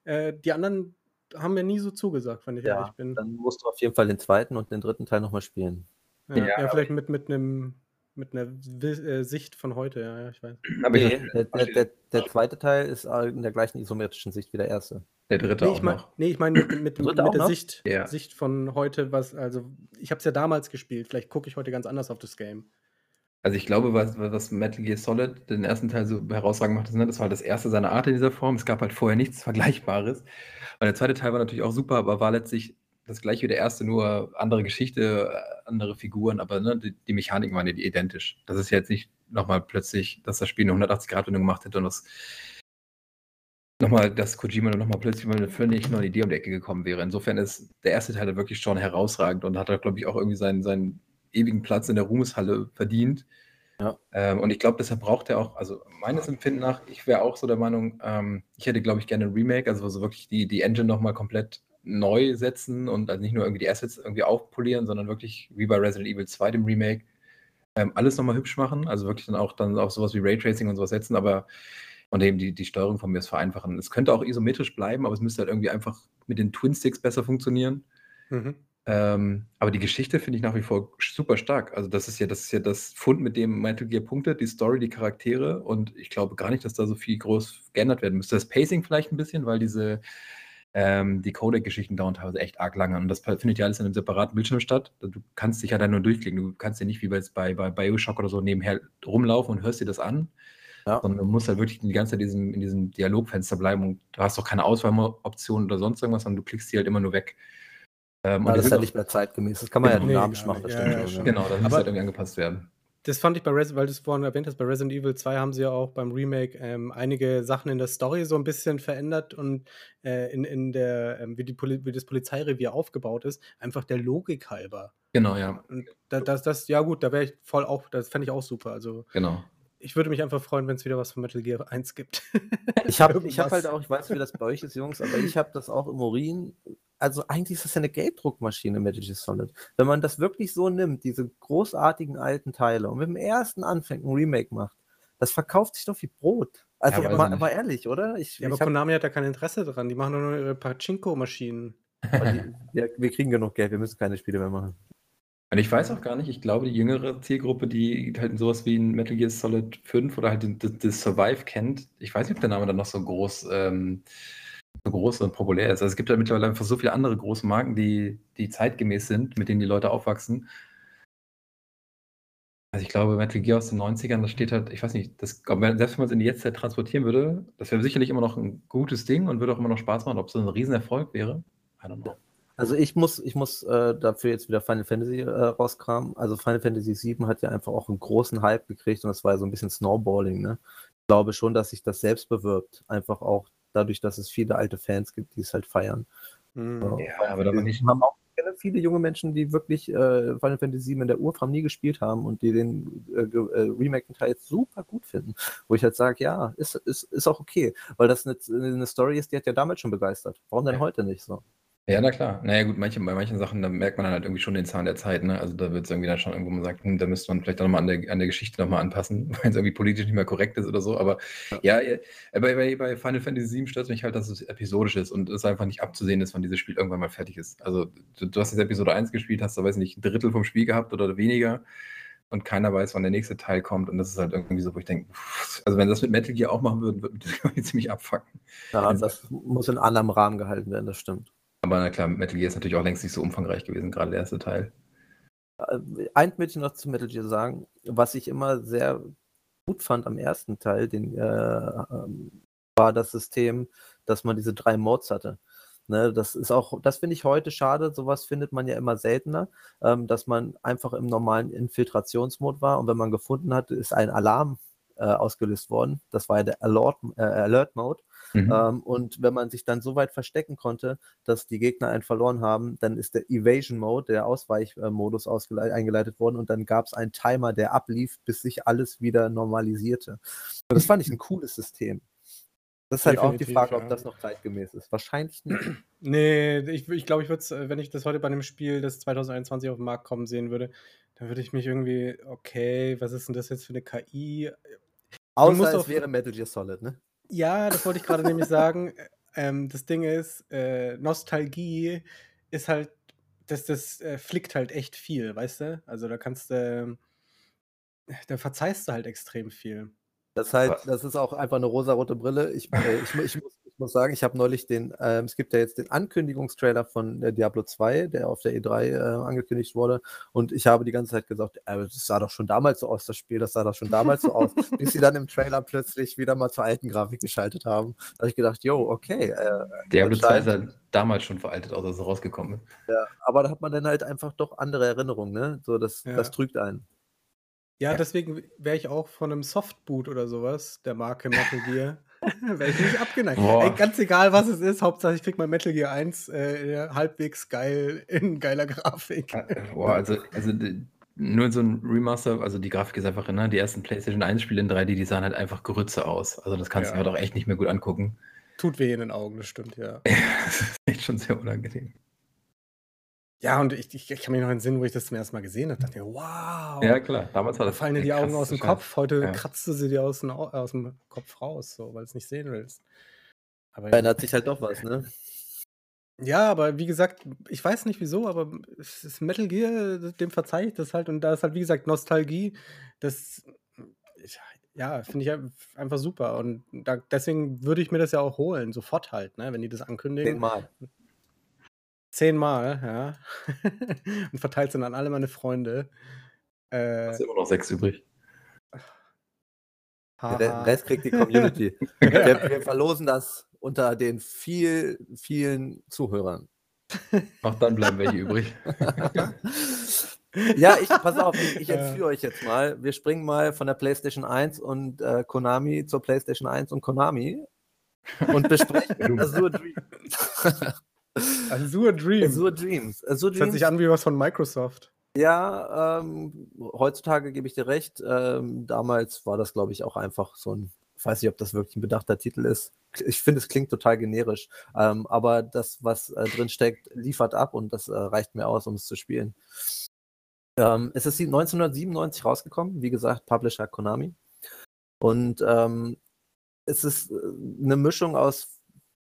Äh, die anderen haben mir nie so zugesagt, wenn ich ja, ehrlich bin. Dann musst du auf jeden Fall den zweiten und den dritten Teil nochmal spielen. Ja, ja, ja vielleicht mit, mit einem mit einer äh, Sicht von heute, ja, ja ich weiß. Aber nee, der, der, der, der, zweite Teil ist in der gleichen isometrischen Sicht wie der erste. Der dritte nee, auch ich mein, noch. Nee, ich meine mit, mit, mit der Sicht, ja. Sicht von heute, was, also ich habe es ja damals gespielt, vielleicht gucke ich heute ganz anders auf das Game. Also ich glaube, was, was Metal Gear Solid den ersten Teil so herausragend macht, ne, das war das erste seiner Art in dieser Form. Es gab halt vorher nichts Vergleichbares. Und der zweite Teil war natürlich auch super, aber war letztlich das gleiche wie der erste, nur andere Geschichte, äh, andere Figuren, aber ne, die, die, Mechaniken waren ja identisch. Das ist ja jetzt nicht nochmal plötzlich, dass das Spiel eine 180-Grad-Wendung gemacht hätte und das nochmal, dass Kojima nochmal plötzlich mal eine völlig neue Idee um die Ecke gekommen wäre. Insofern ist der erste Teil wirklich schon herausragend und hat, glaube ich, auch irgendwie seinen, seinen ewigen Platz in der Ruhmeshalle verdient. Ja. Ähm, und ich glaube, deshalb braucht er auch, also meines Empfinden nach, ich wäre auch so der Meinung, ähm, ich hätte, glaube ich, gerne ein Remake, also so wirklich die, die Engine nochmal komplett neu setzen und also nicht nur irgendwie die Assets irgendwie aufpolieren, sondern wirklich wie bei Resident Evil 2, dem Remake, ähm, alles nochmal hübsch machen. Also wirklich dann auch dann auch sowas wie Raytracing und sowas setzen, aber und eben die, die Steuerung von mir ist vereinfachen. Es könnte auch isometrisch bleiben, aber es müsste halt irgendwie einfach mit den Twin Sticks besser funktionieren. Mhm. Ähm, aber die Geschichte finde ich nach wie vor super stark. Also das ist ja, das ist ja das Fund, mit dem Metal Gear punktet, die Story, die Charaktere und ich glaube gar nicht, dass da so viel groß geändert werden müsste. Das Pacing vielleicht ein bisschen, weil diese ähm, die Codec-Geschichten dauern teilweise echt arg lange. Und das findet ja alles in einem separaten Bildschirm statt. Du kannst dich ja dann nur durchklicken. Du kannst ja nicht wie bei, bei Bioshock oder so nebenher rumlaufen und hörst dir das an. Ja. Sondern du musst halt wirklich die ganze Zeit in diesem, in diesem Dialogfenster bleiben und du hast auch keine Auswahloptionen oder sonst irgendwas, sondern du klickst die halt immer nur weg. Ähm, ja, das ist ja nicht mehr zeitgemäß. Das kann man genau. ja dynamisch machen, das ja, stimmt. Ja, genau, das muss halt irgendwie angepasst werden. Das fand ich bei Resident, weil du es vorhin erwähnt hast, bei Resident Evil 2 haben sie ja auch beim Remake ähm, einige Sachen in der Story so ein bisschen verändert und äh, in, in der, ähm, wie, die Poli wie das Polizeirevier aufgebaut ist, einfach der Logik halber. Genau, ja. Und da, das, das, ja gut, da wäre ich voll auch, das fände ich auch super. Also genau. Ich würde mich einfach freuen, wenn es wieder was von Metal Gear 1 gibt. ich habe ich hab halt auch, ich weiß wie das bei euch ist, Jungs, aber ich habe das auch im Urin also eigentlich ist das ja eine Gelddruckmaschine, Metal Gear Solid. Wenn man das wirklich so nimmt, diese großartigen alten Teile, und mit dem ersten anfängt, ein Remake macht, das verkauft sich doch wie Brot. Also ja, mal, mal, ehrlich, oder? Ich, ja, aber hab... Konami hat da kein Interesse dran. Die machen nur ihre Pachinko-Maschinen. ja, wir kriegen genug Geld, wir müssen keine Spiele mehr machen. Und ich weiß auch gar nicht, ich glaube, die jüngere Zielgruppe, die halt sowas wie ein Metal Gear Solid 5 oder halt das Survive kennt, ich weiß nicht, ob der Name dann noch so groß ähm, so groß und populär ist. Also es gibt ja mittlerweile einfach so viele andere große Marken, die, die zeitgemäß sind, mit denen die Leute aufwachsen. Also ich glaube, Metal Gear aus den 90ern, das steht halt, ich weiß nicht, das, selbst wenn man es in die Jetztzeit transportieren würde, das wäre sicherlich immer noch ein gutes Ding und würde auch immer noch Spaß machen, ob es so ein Riesenerfolg wäre. I don't know. Also ich muss, ich muss äh, dafür jetzt wieder Final Fantasy äh, rauskramen. Also Final Fantasy VII hat ja einfach auch einen großen Hype gekriegt und das war ja so ein bisschen Snowballing. Ne? Ich glaube schon, dass sich das selbst bewirbt. Einfach auch dadurch, dass es viele alte Fans gibt, die es halt feiern. Mhm. Ja, aber da nicht. haben auch viele junge Menschen, die wirklich äh, Final Fantasy VII in der Urform nie gespielt haben und die den äh, äh, Remake-Teil jetzt super gut finden. Wo ich halt sage, ja, ist, ist, ist auch okay, weil das eine, eine Story ist, die hat ja damals schon begeistert. Warum denn heute nicht so? Ja, na klar. Na ja, gut, manche, bei manchen Sachen, da merkt man dann halt irgendwie schon den Zahn der Zeit, ne? Also da wird es irgendwie dann schon irgendwo, man sagt, hm, da müsste man vielleicht auch nochmal an der, an der Geschichte nochmal anpassen, weil es irgendwie politisch nicht mehr korrekt ist oder so. Aber ja, ja bei, bei, bei Final Fantasy VII stört mich halt, dass es episodisch ist und es einfach nicht abzusehen ist, wann dieses Spiel irgendwann mal fertig ist. Also du, du hast jetzt Episode 1 gespielt, hast da, weiß nicht, ein Drittel vom Spiel gehabt oder weniger und keiner weiß, wann der nächste Teil kommt. Und das ist halt irgendwie so, wo ich denke, also wenn das mit Metal Gear auch machen würden, würde mich das ziemlich abfacken. Ja, das muss in anderem Rahmen gehalten werden, das stimmt. Aber na klar, Metal Gear ist natürlich auch längst nicht so umfangreich gewesen, gerade der erste Teil. Äh, ein möchte ich noch zu Metal Gear sagen, was ich immer sehr gut fand am ersten Teil, den, äh, ähm, war das System, dass man diese drei Modes hatte. Ne, das ist auch, das finde ich heute schade, sowas findet man ja immer seltener, ähm, dass man einfach im normalen Infiltrationsmod war und wenn man gefunden hat, ist ein Alarm äh, ausgelöst worden. Das war ja der Alert, äh, Alert Mode. Mhm. Ähm, und wenn man sich dann so weit verstecken konnte, dass die Gegner einen verloren haben, dann ist der Evasion Mode, der Ausweichmodus eingeleitet worden und dann gab es einen Timer, der ablief, bis sich alles wieder normalisierte. Und das fand ich ein cooles System. Das ist halt Definitiv, auch die Frage, ob das noch zeitgemäß ist. Wahrscheinlich nicht. Nee, ich, ich glaube, ich würde es, wenn ich das heute bei einem Spiel, das 2021 auf den Markt kommen sehen würde, dann würde ich mich irgendwie, okay, was ist denn das jetzt für eine KI? Außer es wäre Metal Gear Solid, ne? Ja, das wollte ich gerade nämlich sagen. Ähm, das Ding ist, äh, Nostalgie ist halt, das, das äh, flickt halt echt viel, weißt du? Also da kannst du, da verzeihst du halt extrem viel. Das, halt, das ist auch einfach eine rosarote Brille. Ich, äh, ich, ich, muss, ich muss sagen, ich habe neulich den, äh, es gibt ja jetzt den Ankündigungstrailer von äh, Diablo 2, der auf der E3 äh, angekündigt wurde. Und ich habe die ganze Zeit gesagt, äh, das sah doch schon damals so aus, das Spiel, das sah doch schon damals so aus. Bis sie dann im Trailer plötzlich wieder mal zur alten Grafik geschaltet haben. Da habe ich gedacht, yo, okay. Äh, Diablo 2 sah damals schon veraltet aus, als es rausgekommen ist. Ja, aber da hat man dann halt einfach doch andere Erinnerungen, ne? So, das, ja. das trügt einen. Ja, ja. deswegen wäre ich auch von einem Softboot oder sowas, der Marke Metal Gear, wäre ich nicht abgeneigt. Ey, ganz egal, was es ist, Hauptsache ich krieg mein Metal Gear 1 äh, halbwegs geil in geiler Grafik. Äh, boah, also, also nur so ein Remaster, also die Grafik ist einfach, ne, die ersten PlayStation 1 Spiele in 3D, die sahen halt einfach Grütze aus. Also das kannst ja. du halt auch echt nicht mehr gut angucken. Tut weh in den Augen, das stimmt, ja. das ist echt schon sehr unangenehm. Ja, und ich, ich, ich kann mich noch entsinnen, wo ich das zum ersten Mal gesehen habe. dachte mir, wow. Ja, klar. Damals war das. Da fallen dir die Augen aus dem Kopf. Heute ja. kratzt du sie dir aus, aus dem Kopf raus, so, weil du es nicht sehen willst. Aber Verändert sich halt doch was, ne? Ja, aber wie gesagt, ich weiß nicht wieso, aber es ist Metal Gear, dem verzeihe ich das halt. Und da ist halt, wie gesagt, Nostalgie. Das, ja, finde ich einfach super. Und da, deswegen würde ich mir das ja auch holen, sofort halt, ne, wenn die das ankündigen. Zehnmal. Zehnmal, ja. und verteilt es dann an alle meine Freunde. Äh, ist immer noch sechs übrig. Der Rest kriegt die Community. wir, wir, verlosen das unter den viel, vielen Zuhörern. Auch dann bleiben welche übrig. ja, ich, pass auf, ich, ich entführe euch jetzt mal. Wir springen mal von der PlayStation 1 und äh, Konami zur PlayStation 1 und Konami und besprechen Azure Dream. Azure Dreams. Azure Dreams. Azure Dreams. Das hört sich an wie was von Microsoft. Ja, ähm, heutzutage gebe ich dir recht. Ähm, damals war das, glaube ich, auch einfach so ein, ich weiß nicht, ob das wirklich ein bedachter Titel ist. Ich finde, es klingt total generisch. Ähm, aber das, was äh, drin steckt, liefert ab und das äh, reicht mir aus, um es zu spielen. Ähm, es ist 1997 rausgekommen, wie gesagt, Publisher Konami. Und ähm, es ist äh, eine Mischung aus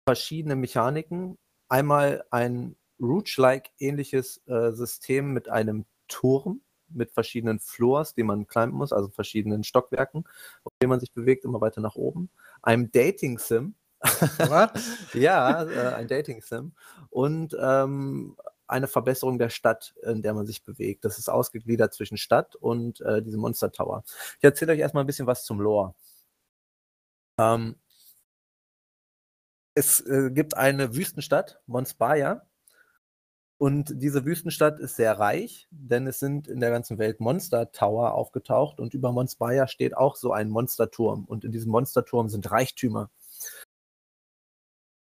verschiedenen Mechaniken einmal ein Rouge-like ähnliches äh, System mit einem Turm mit verschiedenen Floors, die man climben muss, also verschiedenen Stockwerken, auf denen man sich bewegt, immer weiter nach oben. Einem Dating-Sim. ja, äh, ein Dating-Sim. Und ähm, eine Verbesserung der Stadt, in der man sich bewegt. Das ist ausgegliedert zwischen Stadt und äh, diesem Monster Tower. Ich erzähle euch erstmal ein bisschen was zum Lore. Ähm, es äh, gibt eine Wüstenstadt, Monspaya. Und diese Wüstenstadt ist sehr reich, denn es sind in der ganzen Welt Monster Tower aufgetaucht und über Monspaya steht auch so ein Monsterturm. Und in diesem Monsterturm sind Reichtümer.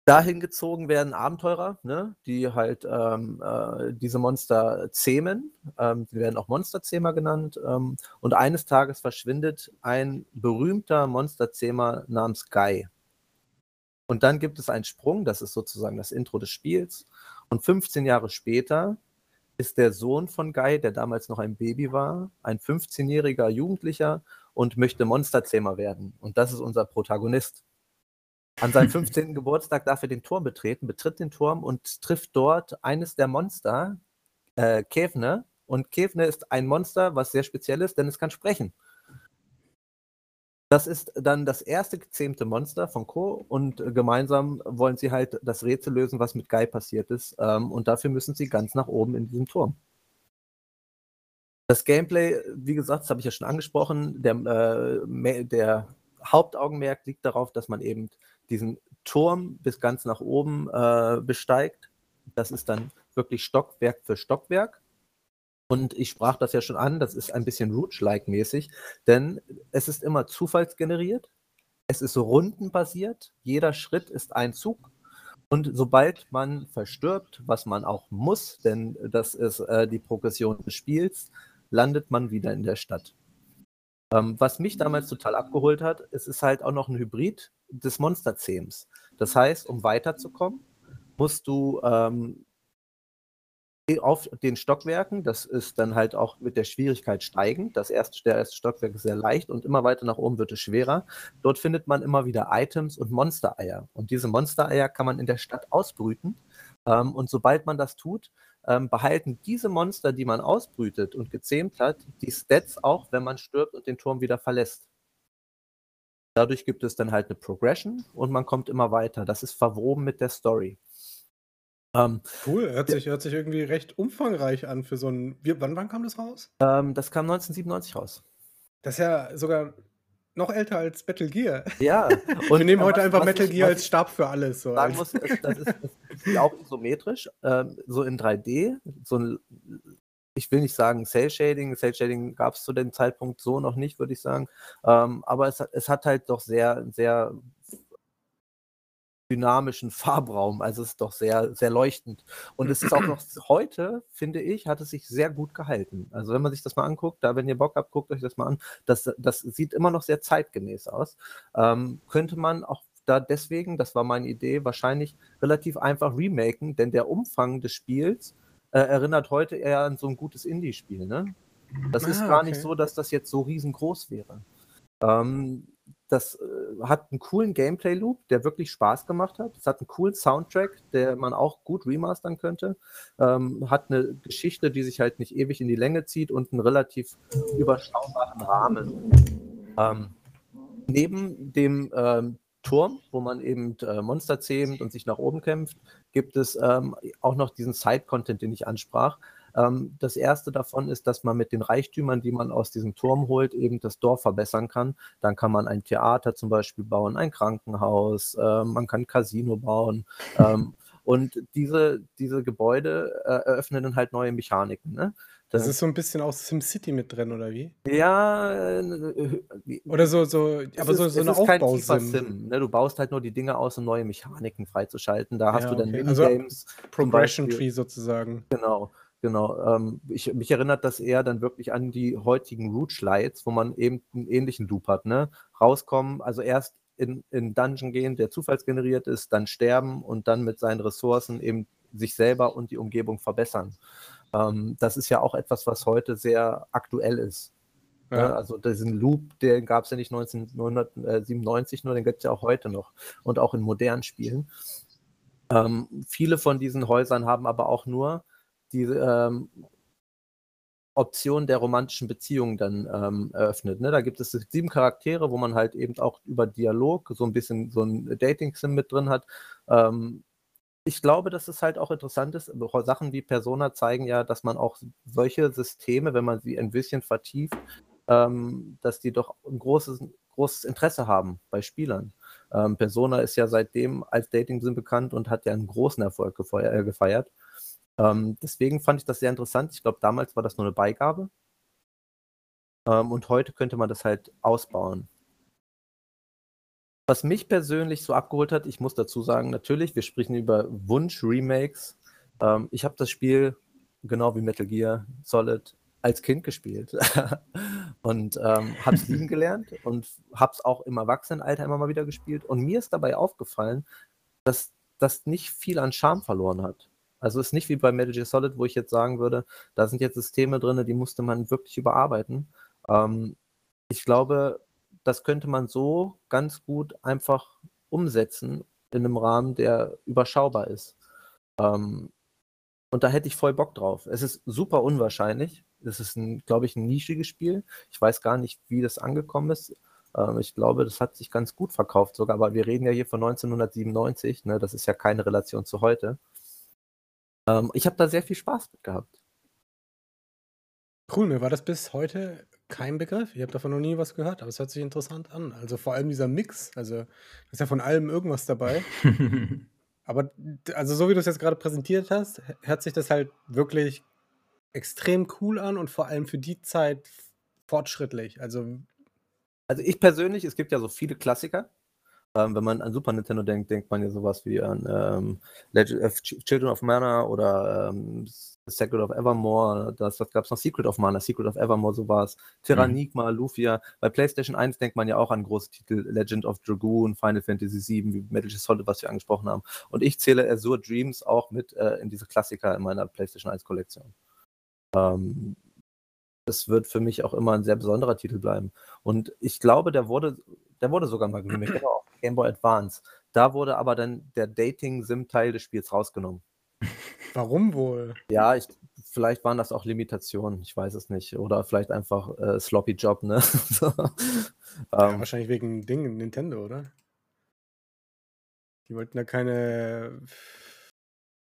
Dahin gezogen werden Abenteurer, ne, die halt ähm, äh, diese Monster zähmen. Ähm, die werden auch Monsterzähmer genannt. Ähm, und eines Tages verschwindet ein berühmter Monsterzähmer namens Guy. Und dann gibt es einen Sprung, das ist sozusagen das Intro des Spiels. Und 15 Jahre später ist der Sohn von Guy, der damals noch ein Baby war, ein 15-jähriger Jugendlicher und möchte Monsterzähmer werden. Und das ist unser Protagonist. An seinem 15. Geburtstag darf er den Turm betreten, betritt den Turm und trifft dort eines der Monster, äh, Kevne. Und Kevne ist ein Monster, was sehr speziell ist, denn es kann sprechen. Das ist dann das erste gezähmte Monster von Co. und äh, gemeinsam wollen sie halt das Rätsel lösen, was mit Guy passiert ist. Ähm, und dafür müssen sie ganz nach oben in diesem Turm. Das Gameplay, wie gesagt, das habe ich ja schon angesprochen, der, äh, der Hauptaugenmerk liegt darauf, dass man eben diesen Turm bis ganz nach oben äh, besteigt. Das ist dann wirklich Stockwerk für Stockwerk. Und ich sprach das ja schon an, das ist ein bisschen Rouge-like mäßig, denn es ist immer zufallsgeneriert, es ist rundenbasiert, jeder Schritt ist ein Zug. Und sobald man verstirbt, was man auch muss, denn das ist äh, die Progression des Spiels, landet man wieder in der Stadt. Ähm, was mich damals total abgeholt hat, es ist halt auch noch ein Hybrid des Monster-Themes. Das heißt, um weiterzukommen, musst du ähm, auf den Stockwerken, das ist dann halt auch mit der Schwierigkeit steigend. Das erste, der erste Stockwerk ist sehr leicht und immer weiter nach oben wird es schwerer. Dort findet man immer wieder Items und Monstereier. Und diese Monstereier kann man in der Stadt ausbrüten. Ähm, und sobald man das tut, ähm, behalten diese Monster, die man ausbrütet und gezähmt hat, die Stats auch, wenn man stirbt und den Turm wieder verlässt. Dadurch gibt es dann halt eine Progression und man kommt immer weiter. Das ist verwoben mit der Story. Ähm, cool, hört sich, hört sich irgendwie recht umfangreich an für so ein. Wie, wann, wann kam das raus? Ähm, das kam 1997 raus. Das ist ja sogar noch älter als Metal Gear. Ja. Und wir nehmen heute was, einfach was Metal ich, Gear als Stab für alles. So sagen muss, das, das, ist, das ist auch isometrisch, ähm, so in 3D. So ein, ich will nicht sagen Cell Shading. Cell Shading gab es zu dem Zeitpunkt so noch nicht, würde ich sagen. Ähm, aber es, es hat halt doch sehr, sehr dynamischen Farbraum. Also es ist doch sehr, sehr leuchtend. Und es ist auch noch heute, finde ich, hat es sich sehr gut gehalten. Also wenn man sich das mal anguckt, da wenn ihr Bock habt, guckt euch das mal an. Das, das sieht immer noch sehr zeitgemäß aus. Ähm, könnte man auch da deswegen, das war meine Idee, wahrscheinlich relativ einfach remaken, denn der Umfang des Spiels äh, erinnert heute eher an so ein gutes Indie-Spiel. Ne? Das ah, ist gar okay. nicht so, dass das jetzt so riesengroß wäre. Ähm, das äh, hat einen coolen Gameplay-Loop, der wirklich Spaß gemacht hat. Es hat einen coolen Soundtrack, der man auch gut remastern könnte. Ähm, hat eine Geschichte, die sich halt nicht ewig in die Länge zieht und einen relativ überschaubaren Rahmen. Ähm, neben dem ähm, Turm, wo man eben äh, Monster zähmt und sich nach oben kämpft, gibt es ähm, auch noch diesen Side-Content, den ich ansprach. Ähm, das erste davon ist, dass man mit den Reichtümern, die man aus diesem Turm holt, eben das Dorf verbessern kann. Dann kann man ein Theater zum Beispiel bauen, ein Krankenhaus, äh, man kann ein Casino bauen. Ähm, und diese, diese Gebäude äh, eröffnen dann halt neue Mechaniken. Ne? Das ist so ein bisschen aus SimCity mit drin, oder wie? Ja, äh, oder so, so aber so, ist, so eine Aufbausim. Ne? Du baust halt nur die Dinge aus, um neue Mechaniken freizuschalten. Da hast ja, du dann okay. Minigames. Also Progression Tree sozusagen. Genau. Genau, ähm, ich, mich erinnert das eher dann wirklich an die heutigen Root Slides, wo man eben einen ähnlichen Loop hat, ne? Rauskommen, also erst in, in Dungeon gehen, der zufallsgeneriert ist, dann sterben und dann mit seinen Ressourcen eben sich selber und die Umgebung verbessern. Ähm, das ist ja auch etwas, was heute sehr aktuell ist. Ne? Ja. Also diesen Loop, den gab es ja nicht 1997 nur, den gibt es ja auch heute noch und auch in modernen Spielen. Ähm, viele von diesen Häusern haben aber auch nur die ähm, Option der romantischen Beziehung dann ähm, eröffnet. Ne? Da gibt es sieben Charaktere, wo man halt eben auch über Dialog so ein bisschen so ein Dating-Sim mit drin hat. Ähm, ich glaube, dass es halt auch interessant ist. Sachen wie Persona zeigen ja, dass man auch solche Systeme, wenn man sie ein bisschen vertieft, ähm, dass die doch ein großes, großes Interesse haben bei Spielern. Ähm, Persona ist ja seitdem als Dating-Sim bekannt und hat ja einen großen Erfolg gefeiert. Ähm, deswegen fand ich das sehr interessant. Ich glaube, damals war das nur eine Beigabe. Ähm, und heute könnte man das halt ausbauen. Was mich persönlich so abgeholt hat, ich muss dazu sagen, natürlich, wir sprechen über Wunsch-Remakes. Ähm, ich habe das Spiel, genau wie Metal Gear Solid, als Kind gespielt und ähm, habe es lieben gelernt und habe es auch im Erwachsenenalter immer mal wieder gespielt. Und mir ist dabei aufgefallen, dass das nicht viel an Charme verloren hat. Also es ist nicht wie bei Metal Gear Solid, wo ich jetzt sagen würde, da sind jetzt Systeme drin, die musste man wirklich überarbeiten. Ähm, ich glaube, das könnte man so ganz gut einfach umsetzen in einem Rahmen, der überschaubar ist. Ähm, und da hätte ich voll Bock drauf. Es ist super unwahrscheinlich. Es ist, glaube ich, ein nischiges Spiel. Ich weiß gar nicht, wie das angekommen ist. Ähm, ich glaube, das hat sich ganz gut verkauft sogar, aber wir reden ja hier von 1997. Ne? Das ist ja keine Relation zu heute. Ähm, ich habe da sehr viel Spaß mit gehabt. Cool, mir war das bis heute kein Begriff. Ich habe davon noch nie was gehört, aber es hört sich interessant an. Also vor allem dieser Mix, also da ist ja von allem irgendwas dabei. aber also so wie du es jetzt gerade präsentiert hast, hört sich das halt wirklich extrem cool an und vor allem für die Zeit fortschrittlich. Also also ich persönlich, es gibt ja so viele Klassiker, Ähm, wenn man an Super Nintendo denkt, denkt man ja sowas wie an ähm, Legend, äh, Children of Mana oder ähm, Secret of Evermore, das, was gab es noch? Secret of Mana, Secret of Evermore, sowas. Terranigma, mhm. Lufia. Bei PlayStation 1 denkt man ja auch an große Titel, Legend of Dragoon, Final Fantasy VII, wie Metal Gear Solid, was wir angesprochen haben. Und ich zähle Azure Dreams auch mit äh, in diese Klassiker in meiner PlayStation 1 Kollektion. Ähm, das wird für mich auch immer ein sehr besonderer Titel bleiben. Und ich glaube, der wurde, der wurde sogar mal geremaked, der war auch Game Boy Advance. Da wurde aber dann der Dating-Sim-Teil des Spiels rausgenommen. Warum wohl? Ja, ich, vielleicht waren das auch Limitationen, ich weiß es nicht. Oder vielleicht einfach äh, Sloppy Job, ne? so. ja, ähm, wahrscheinlich wegen Ding, Nintendo, oder? Die wollten da keine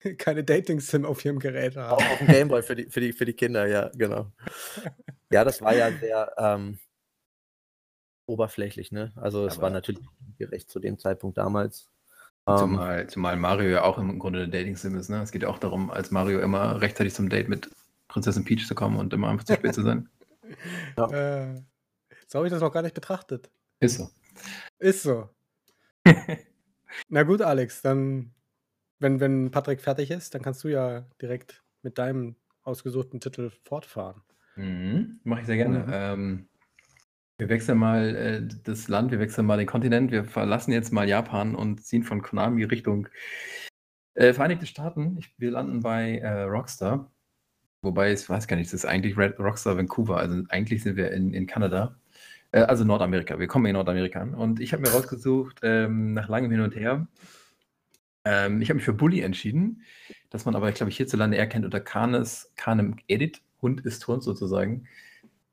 keine Dating-Sim auf ihrem Gerät haben. Auch auf dem Gameboy für die, für, die, für die Kinder, ja, genau. ja, das war ja sehr ähm, oberflächlich, ne? Also es war natürlich gerecht zu dem Zeitpunkt damals. Ähm, zumal, zumal Mario ja auch im Grunde eine Dating-Sim ist, ne? Es geht ja auch darum, als Mario immer rechtzeitig zum Date mit Prinzessin Peach zu kommen und immer einfach zu spät zu sein. Ja. Äh, so habe ich das noch gar nicht betrachtet. Ist so. Ist so. Na gut, Alex, dann wenn, wenn Patrick fertig ist, dann kannst du ja direkt mit deinem ausgesuchten Titel fortfahren. Mhm, Mache ich sehr gerne. Mhm. Ähm, wir wechseln mal äh, das Land, wir wechseln mal den Kontinent, wir verlassen jetzt mal Japan und ziehen von Konami Richtung äh, Vereinigte Staaten. Ich, wir landen bei äh, Rockstar. Wobei, ich weiß gar nicht, das ist eigentlich Red Rockstar Vancouver, also eigentlich sind wir in, in Kanada. Äh, also Nordamerika, wir kommen in Nordamerika an. Und ich habe mir rausgesucht, ähm, nach langem Hin und Her, ähm, ich habe mich für Bully entschieden, dass man aber, glaube ich, hierzulande eher kennt unter Canis, Canem Edit, Hund ist Hund sozusagen.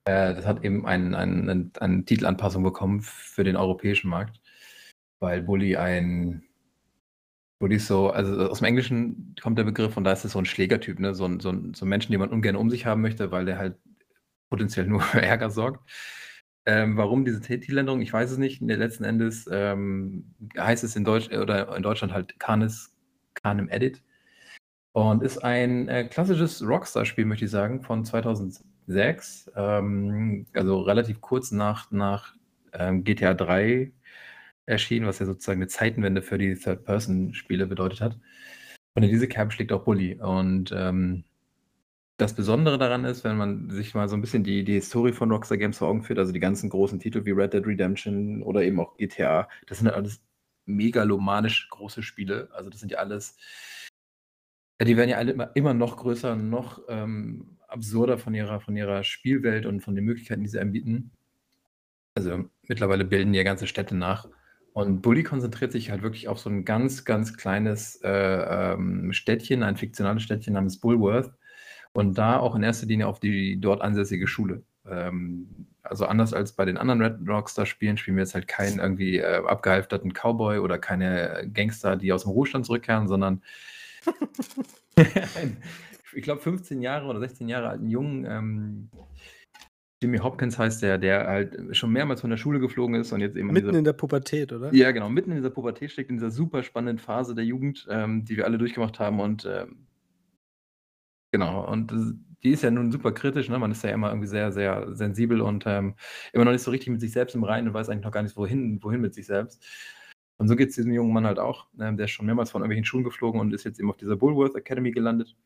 Äh, das hat eben eine ein, ein, ein Titelanpassung bekommen für den europäischen Markt, weil Bully ein Bully ist so, also aus dem Englischen kommt der Begriff und da ist es so ein Schlägertyp, ne? so, ein, so, ein, so Menschen, den man ungern um sich haben möchte, weil der halt potenziell nur für Ärger sorgt. Ähm, warum diese Titeländerung? Ich weiß es nicht. Letzten Endes ähm, heißt es in Deutsch oder in Deutschland halt Canis Canem Edit und ist ein äh, klassisches Rockstar-Spiel, möchte ich sagen, von 2006. Ähm, also relativ kurz nach, nach ähm, GTA 3 erschienen, was ja sozusagen eine Zeitenwende für die Third-Person-Spiele bedeutet hat. Und in diese Kerbe schlägt auch Bully. Und ähm, das Besondere daran ist, wenn man sich mal so ein bisschen die die Historie von Rockstar Games vor Augen führt, also die ganzen großen Titel wie Red Dead Redemption oder eben auch GTA, das sind ja alles megalomanisch große Spiele. Also, das sind ja alles die werden ja alle immer immer noch größer, noch, ähm, absurder von ihrer von ihrer Spielwelt und von den Möglichkeiten, die sie einem bieten. Also, mittlerweile bilden ja ganze Städte nach. Und Bully konzentriert sich halt wirklich auf so ein ganz, ganz kleines, äh, ähm, Städtchen, ein fiktionales Städtchen namens Bullworth. Und da auch in erster Linie auf die dort ansässige Schule. Ähm, also anders als bei den anderen Red Rockstar-Spielen spielen wir jetzt halt keinen irgendwie äh, abgehalfterten Cowboy oder keine Gangster, die aus dem Ruhestand zurückkehren, sondern ich glaube 15 Jahre oder 16 Jahre alten Jungen, ähm, Jimmy Hopkins heißt der, der halt schon mehrmals von der Schule geflogen ist und jetzt eben. Mitten in, dieser, in der Pubertät, oder? Ja, genau, mitten in dieser Pubertät steckt, in dieser super spannenden Phase der Jugend, ähm, die wir alle durchgemacht haben und ähm, Genau, und die ist ja nun super kritisch, ne? Man ist ja immer irgendwie sehr, sehr sensibel und, ähm, immer noch nicht so richtig mit sich selbst im Reinen und weiß eigentlich noch gar nicht, wohin wohin mit sich selbst. Und so geht es diesem jungen Mann halt auch, ähm, der ist schon mehrmals von irgendwelchen Schulen geflogen und ist jetzt eben auf dieser Bullworth Academy gelandet.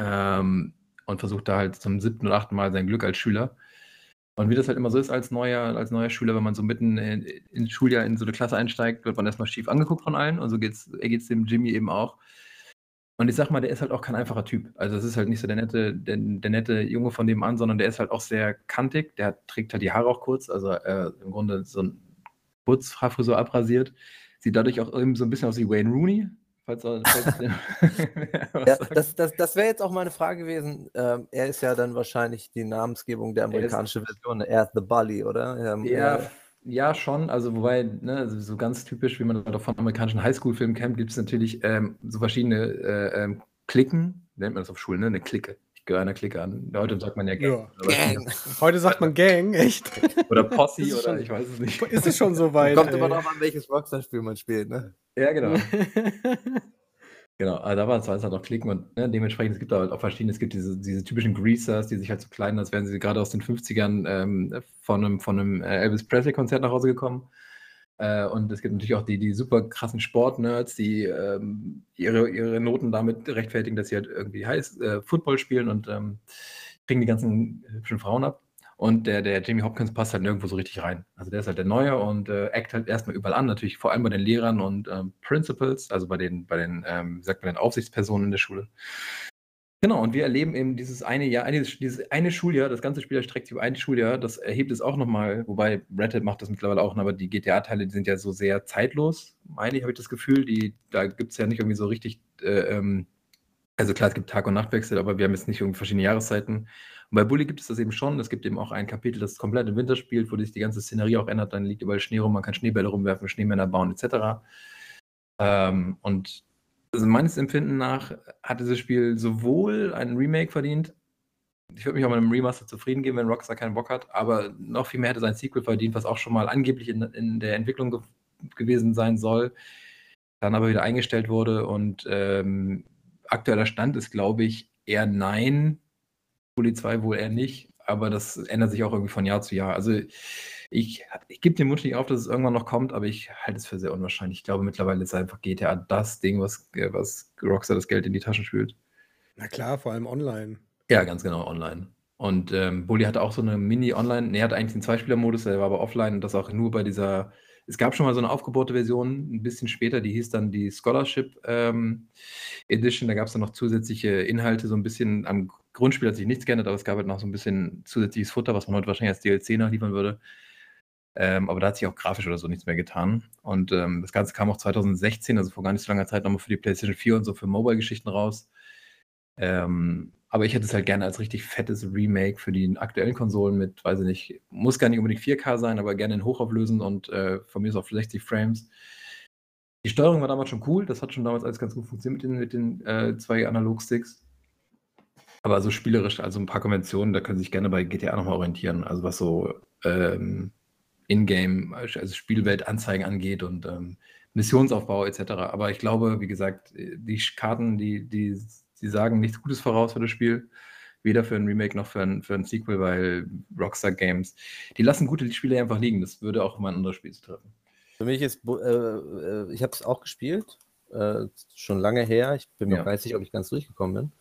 Ähm, und versucht da halt zum siebten oder achten Mal sein Glück als Schüler. Und wie das halt immer so ist als neuer als neuer Schüler, wenn man so mitten in ins Schuljahr in so eine Klasse einsteigt, wird man erstmal schief angeguckt von allen und so geht's geht's dem Jimmy eben auch. Und ich sag mal, der ist halt auch kein einfacher Typ. Also, es ist halt nicht so der nette der der nette Junge von nebenan, sondern der ist halt auch sehr kantig. Der trägt halt die Haare auch kurz, also, äh, im Grunde so 'n Kurzhaarfrisur abrasiert. Sieht dadurch auch irgendwie so ein bisschen aus wie Wayne Rooney, falls falls Ja, das das das wäre jetzt auch meine Frage gewesen. Ähm, er ist ja dann wahrscheinlich die Namensgebung der amerikanischen Version, er ist The Bully, oder? Ähm, Ja, äh ja, schon. Also, wobei, ne, so ganz typisch, wie man auch von amerikanischen Highschool-Filmen kennt, gibt es natürlich ähm, so verschiedene äh, ähm, Klicken, nennt man das auf Schulen, ne? Eine Clique. Ich gehöre einer Clique an. Heute sagt man ja Gang. Ja. Gang. Heute sagt man Gang, echt? Oder Posse oder schon, ich weiß es nicht. Ist es schon so weit? Kommt ey. immer drauf an, welches Rockstar-Spiel man spielt, ne? Ja, genau. Genau, also da war es halt noch Klicken und ne, dementsprechend, es gibt da halt auch verschiedene, es gibt diese, diese typischen Greasers, die sich halt so kleiden, als wären sie gerade aus den 50ern ähm, von einem, von einem äh, Elvis Presley-Konzert nach Hause gekommen. Äh, und es gibt natürlich auch die, die super krassen Sportnerds, die ähm, ihre, ihre Noten damit rechtfertigen, dass sie halt irgendwie heiß äh, Football spielen und ähm, kriegen die ganzen hübschen Frauen ab. Und der, der Jamie Hopkins passt halt nirgendwo so richtig rein. Also der ist halt der Neue und äh, ackt halt erstmal überall an, natürlich vor allem bei den Lehrern und ähm, Principals, also bei den, bei den, ähm, sagt man, den Aufsichtspersonen in der Schule. Genau, und wir erleben eben dieses eine Jahr, dieses, dieses eine Schuljahr, das ganze Spiel erstreckt sich über ein Schuljahr, das erhebt es auch nochmal, wobei Red Hat macht das mittlerweile auch, aber die GTA-Teile, die sind ja so sehr zeitlos, meine ich, habe ich das Gefühl. Die, da gibt es ja nicht irgendwie so richtig, äh, ähm, also klar, es gibt Tag- und Nachtwechsel, aber wir haben jetzt nicht irgendwie verschiedene Jahreszeiten. Und bei Bully gibt es das eben schon. Es gibt eben auch ein Kapitel, das komplett im Winter spielt, wo sich die ganze Szenerie auch ändert. Dann liegt überall Schnee rum, man kann Schneebälle rumwerfen, Schneemänner bauen, etc. Ähm, und also meines Empfinden nach hat dieses Spiel sowohl ein Remake verdient, ich würde mich auch mit einem Remaster zufrieden geben, wenn Rockstar keinen Bock hat, aber noch viel mehr hätte sein Sequel verdient, was auch schon mal angeblich in, in der Entwicklung ge gewesen sein soll, dann aber wieder eingestellt wurde und ähm, aktueller Stand ist, glaube ich, eher nein. Bully 2 wohl eher nicht, aber das ändert sich auch irgendwie von Jahr zu Jahr. Also ich, ich gebe den Wunsch nicht auf, dass es irgendwann noch kommt, aber ich halte es für sehr unwahrscheinlich. Ich glaube, mittlerweile ist einfach GTA das Ding, was, äh, was Rockstar das Geld in die Taschen spült. Na klar, vor allem online. Ja, ganz genau, online. Und ähm, Bully hatte auch so eine Mini-Online, ne, er hatte eigentlich den Zweispieler-Modus, der war aber offline und das auch nur bei dieser, es gab schon mal so eine aufgebaute Version, ein bisschen später, die hieß dann die Scholarship ähm, Edition, da gab es dann noch zusätzliche Inhalte, so ein bisschen, am Grundspiel hat sich nichts geändert, aber es gab halt noch so ein bisschen zusätzliches Futter, was man heute wahrscheinlich als DLC nachliefern würde. Ähm, aber da hat sich auch grafisch oder so nichts mehr getan. Und ähm, das Ganze kam auch 2016, also vor gar nicht so langer Zeit, nochmal für die PlayStation 4 und so für Mobile-Geschichten raus. Ähm, aber ich hätte es halt gerne als richtig fettes Remake für die aktuellen Konsolen mit, weiß ich nicht, muss gar nicht unbedingt 4K sein, aber gerne in hochauflösend und äh, von mir ist auf 60 Frames. Die Steuerung war damals schon cool, das hat schon damals alles ganz gut funktioniert mit den, mit den äh, zwei Analog-Sticks. Aber so spielerisch, also ein paar Konventionen, da können Sie sich gerne bei GTA nochmal orientieren. Also was so ähm, Ingame, also Spielweltanzeigen angeht und ähm, Missionsaufbau etc. Aber ich glaube, wie gesagt, die Karten, die, die, die sagen nichts Gutes voraus für das Spiel. Weder für ein Remake noch für ein, für ein Sequel, weil Rockstar Games, die lassen gute Spiele einfach liegen. Das würde auch immer ein anderes Spiel zu treffen. Für mich ist, äh, äh ich habe es auch gespielt, äh, schon lange her. Ich bin mir ja. nicht sicher, ob ich ganz durchgekommen bin.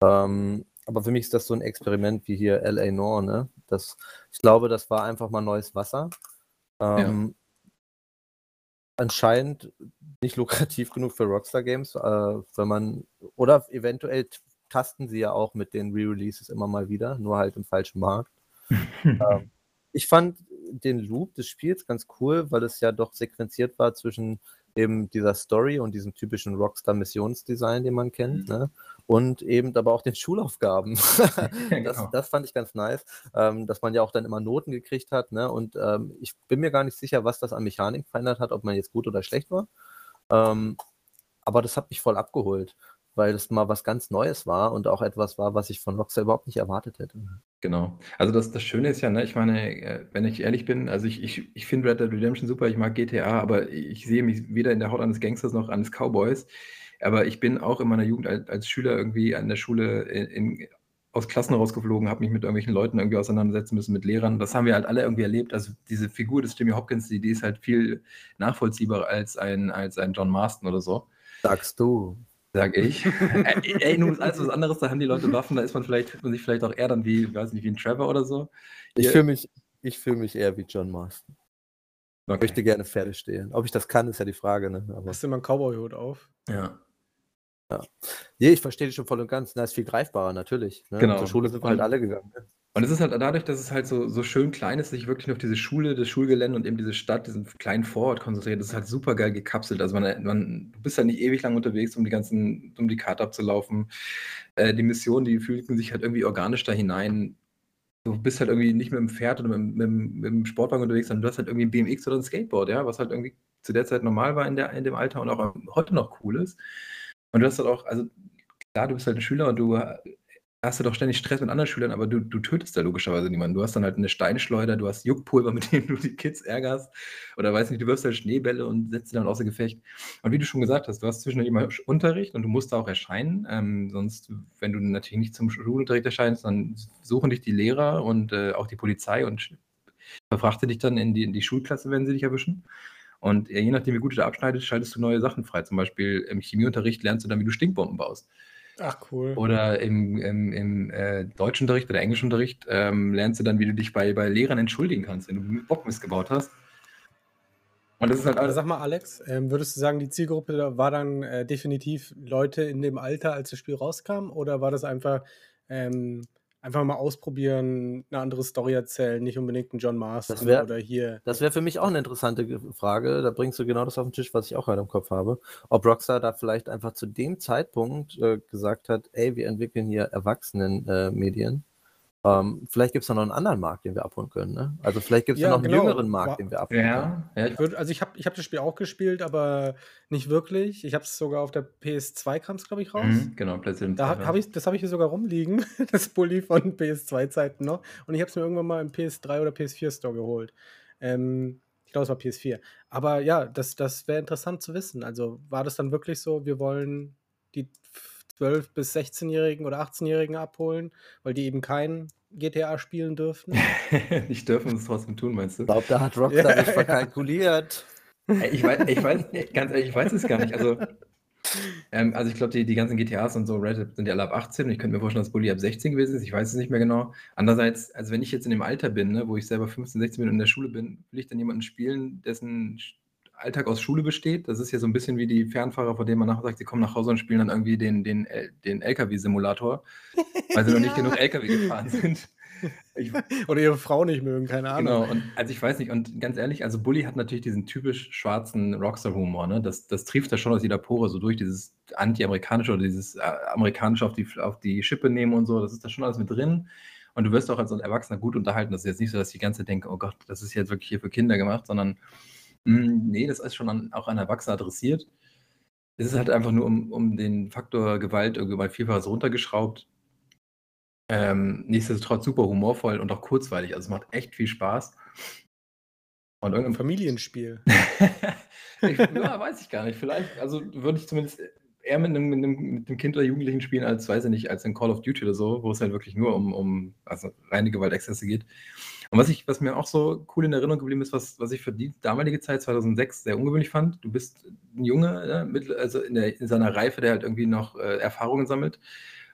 Ähm, aber für mich ist das so ein Experiment wie hier LA Noir, ne? Das, ich glaube, das war einfach mal neues Wasser. Ähm, ja. Anscheinend nicht lukrativ genug für Rockstar Games, äh, wenn man, oder eventuell tasten sie ja auch mit den Re-Releases immer mal wieder, nur halt im falschen Markt. ähm, ich fand den Loop des Spiels ganz cool, weil es ja doch sequenziert war zwischen eben dieser Story und diesem typischen Rockstar-Missionsdesign, den man kennt, mhm. ne? und eben aber auch den Schulaufgaben. genau. das, das, fand ich ganz nice, ähm, dass man ja auch dann immer Noten gekriegt hat. Ne? Und ähm, ich bin mir gar nicht sicher, was das an Mechanik verändert hat, ob man jetzt gut oder schlecht war. Ähm, aber das hat mich voll abgeholt weil es mal was ganz Neues war und auch etwas war, was ich von Rockstar überhaupt nicht erwartet hätte. Genau. Also das, das Schöne ist ja, ne, ich meine, äh, wenn ich ehrlich bin, also ich, ich, ich finde Red Dead Redemption super, ich mag GTA, aber ich sehe mich weder in der Haut eines Gangsters noch eines Cowboys. Aber ich bin auch in meiner Jugend als, als Schüler irgendwie an der Schule in, in, aus Klassen rausgeflogen, habe mich mit irgendwelchen Leuten irgendwie auseinandersetzen müssen, mit Lehrern. Das haben wir halt alle irgendwie erlebt. Also diese Figur des Jimmy Hopkins, die, die ist halt viel nachvollziehbarer als ein, als ein John Marston oder so. Sagst du sag ich. ey, nun ist alles was anderes, da haben die Leute Waffen, da ist man vielleicht, fühlt man sich vielleicht auch eher dann wie, weiß nicht, wie ein Trevor oder so. Ich fühle mich, fühl mich eher wie John Marston. Okay. Ich möchte gerne Pferde stehlen. Ob ich das kann, ist ja die Frage. Ne? Aber Hast du immer einen Cowboy-Hut auf? Ja. Ja. Nee, ich verstehe dich schon voll und ganz. Da ist viel greifbarer, natürlich. Ne? Genau. Zur Schule sind wir halt alle gegangen. Ne? Und es ist halt dadurch, dass es halt so, so schön klein ist, sich wirklich nur auf diese Schule, das Schulgelände und eben diese Stadt, diesen kleinen Vorort konzentriert. Das ist halt super geil gekapselt. Also man, man, du bist halt nicht ewig lang unterwegs, um die ganzen, um die Karte abzulaufen. Äh, die Missionen, die fühlten sich halt irgendwie organisch da hinein. Du bist halt irgendwie nicht mit dem Pferd oder mit, mit, mit dem Sportwagen unterwegs, sondern du hast halt irgendwie ein BMX oder ein Skateboard, ja, was halt irgendwie zu der Zeit normal war in, der, in dem Alter und auch heute noch cool ist. Und du hast halt auch, also klar, du bist halt ein Schüler und du hast du doch ständig Stress mit anderen Schülern, aber du, du tötest da logischerweise niemanden. Du hast dann halt eine Steinschleuder, du hast Juckpulver, mit dem du die Kids ärgerst. Oder weiß nicht, du wirfst halt Schneebälle und setzt sie dann außer Gefecht. Und wie du schon gesagt hast, du hast zwischendurch immer Unterricht und du musst da auch erscheinen. Ähm, sonst, wenn du natürlich nicht zum Schulunterricht erscheinst, dann suchen dich die Lehrer und äh, auch die Polizei und verfrachte dich dann in die, in die Schulklasse, wenn sie dich erwischen. Und je nachdem, wie gut du da abschneidest, schaltest du neue Sachen frei. Zum Beispiel im Chemieunterricht lernst du dann, wie du Stinkbomben baust. Ach, cool. Oder im, im, im äh, Deutschunterricht oder Englischunterricht ähm, lernst du dann, wie du dich bei, bei Lehrern entschuldigen kannst, wenn du Bockmist gebaut hast. Und das ist halt alles. Sag mal, Alex, ähm, würdest du sagen, die Zielgruppe war dann äh, definitiv Leute in dem Alter, als das Spiel rauskam? Oder war das einfach ähm, einfach mal ausprobieren, eine andere Story erzählen, nicht unbedingt ein John Marston wär, oder hier. Das wäre für mich auch eine interessante Frage. Da bringst du genau das auf den Tisch, was ich auch gerade im Kopf habe. Ob Rockstar da vielleicht einfach zu dem Zeitpunkt äh, gesagt hat, ey, wir entwickeln hier Erwachsenen-Medien. Äh, ähm, vielleicht gibt es da noch einen anderen Markt, den wir abholen können. Ne? Also vielleicht gibt es ja, noch einen genau. jüngeren Markt, den wir abholen ja, können. Ja, ich würd, also ich habe ich hab das Spiel auch gespielt, aber nicht wirklich. Ich habe es sogar auf der PS2 kam es, glaube ich, raus. Mhm, genau, PlayStation da hab ich, Das habe ich hier sogar rumliegen, das Bully von PS2-Zeiten noch. Und ich habe es mir irgendwann mal im PS3 oder PS4 Store geholt. Ähm, ich glaube, es war PS4. Aber ja, das, das wäre interessant zu wissen. Also war das dann wirklich so, wir wollen die 12- bis 16-Jährigen oder 18-Jährigen abholen, weil die eben kein GTA spielen dürfen. nicht dürfen es trotzdem tun, meinst du? Ich glaube, da hat Rockstar ja, nicht verkalkuliert. Ich weiß, ich weiß, ganz ehrlich, ich weiß es gar nicht. Also, ähm, also ich glaube, die, die ganzen GTAs und so Red sind ja alle ab 18 und ich könnte mir vorstellen, dass Bully ab 16 gewesen ist. Ich weiß es nicht mehr genau. Andererseits, also wenn ich jetzt in dem Alter bin, ne, wo ich selber 15, 16 bin und in der Schule bin, will ich dann jemanden spielen, dessen Alltag aus Schule besteht. Das ist ja so ein bisschen wie die Fernfahrer, von denen man nachher sagt, sie kommen nach Hause und spielen dann irgendwie den, den, den LKW-Simulator, weil sie ja. noch nicht genug LKW gefahren sind. Ich, Oder ihre Frau nicht mögen, keine Ahnung. Genau, und also ich weiß nicht, und ganz ehrlich, also Bully hat natürlich diesen typisch schwarzen Rockstar-Humor, ne? Das, das trieft da schon aus jeder Pore so durch, dieses anti-amerikanische oder dieses äh, amerikanische auf die, auf die Schippe nehmen und so, das ist da schon alles mit drin. Und du wirst auch als Erwachsener gut unterhalten. Das ist jetzt nicht so, dass ich die ganze Zeit denke, oh Gott, das ist jetzt wirklich hier für Kinder gemacht, sondern nee, das ist schon an auch an Erwachsene adressiert. Es ist halt einfach nur um um den Faktor Gewalt irgendwie mal Vielfaches runtergeschraubt. Ähm, nichtsdestotrotz super humorvoll und auch kurzweilig. Also, es macht echt viel Spaß. Und irgendein Familienspiel. Ich ja, weiß ich gar nicht. Vielleicht also, würde ich zumindest eher mit einem mit 'nem mit 'nem Kind oder Jugendlichen spielen als, weiß ich nicht, als in Call of Duty oder so, wo es halt wirklich nur um um also, reine Gewaltexzesse geht. Und was, ich, was mir auch so cool in Erinnerung geblieben ist, was, was ich für die damalige Zeit, 2006, sehr ungewöhnlich fand, du bist ein Junge, ja, mit, also in, der, in, seiner Reife, der halt irgendwie noch äh, Erfahrungen sammelt.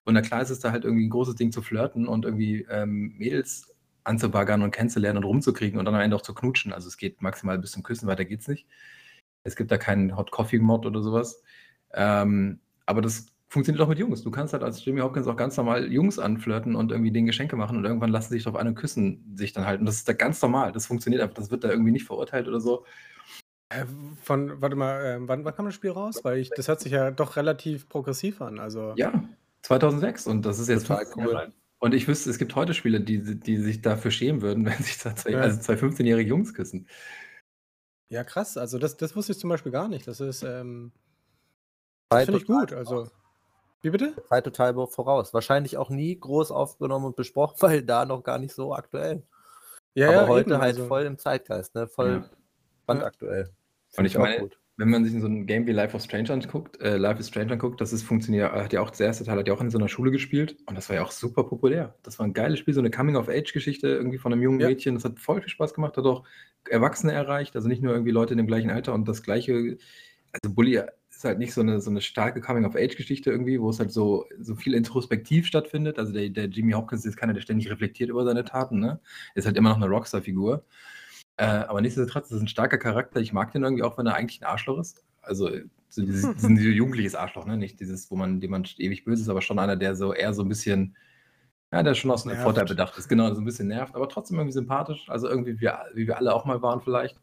Und na klar ist es da halt irgendwie ein großes Ding zu flirten und irgendwie ähm, Mädels anzubaggern und kennenzulernen und rumzukriegen und dann am Ende auch zu knutschen. Also es geht maximal bis zum Küssen, weiter geht's nicht. Es gibt da keinen Hot Coffee Mod oder sowas. Ähm, aber das funktioniert auch mit Jungs. Du kannst halt als Jimmy Hopkins auch ganz normal Jungs anflirten und irgendwie denen Geschenke machen und irgendwann lassen sie sich drauf ein und küssen sich dann halt. Und das ist da ganz normal. Das funktioniert einfach. Das wird da irgendwie nicht verurteilt oder so. Äh, von, warte mal, äh, wann, wann kam das Spiel raus? Weil ich, das hört sich ja doch relativ progressiv an. Also ja, 2006 und das ist jetzt total cool. Und ich wüsste, es gibt heute Spiele, die, die sich dafür schämen würden, wenn sich da zwei, ja. also zwei 15-jährige Jungs küssen. Ja, krass. Also das, das wusste ich zum Beispiel gar nicht. Das ist, ähm, das finde ich gut. Also wie bitte? Zeit total voraus. Wahrscheinlich auch nie groß aufgenommen und besprochen, weil da noch gar nicht so aktuell. Ja, Aber ja, heute eben, halt also. voll im Zeitgeist, ne? voll ja. brandaktuell. Und ich meine, gut. wenn man sich in so ein Game wie Life of Strange anguckt, äh, Life is Strange anguckt, das ist funktioniert, hat ja auch das erste Teil hat ja auch in so einer Schule gespielt und das war ja auch super populär. Das war ein geiles Spiel, so eine Coming-of-Age-Geschichte irgendwie von einem jungen ja. Mädchen. Das hat voll viel Spaß gemacht, hat auch Erwachsene erreicht, also nicht nur irgendwie Leute in dem gleichen Alter und das gleiche, also Bully ist halt nicht so eine, so eine starke Coming-of-Age-Geschichte irgendwie, wo es halt so, so viel introspektiv stattfindet. Also der, der Jimmy Hopkins ist keiner, der ständig reflektiert über seine Taten, ne? Ist halt immer noch eine Rockstar-Figur. Äh, aber nichtsdestotrotz ist es ein starker Charakter. Ich mag den irgendwie auch, wenn er eigentlich ein Arschloch ist. Also so dieses, diesen jugendliches Arschloch, ne? Nicht dieses, wo man, dem man ewig böse ist, aber schon einer, der so eher so ein bisschen, ja, der schon aus einem Vorteil bedacht ist. Genau, so ein bisschen nervt, aber trotzdem irgendwie sympathisch. Also irgendwie, wie, wie wir alle auch mal waren vielleicht.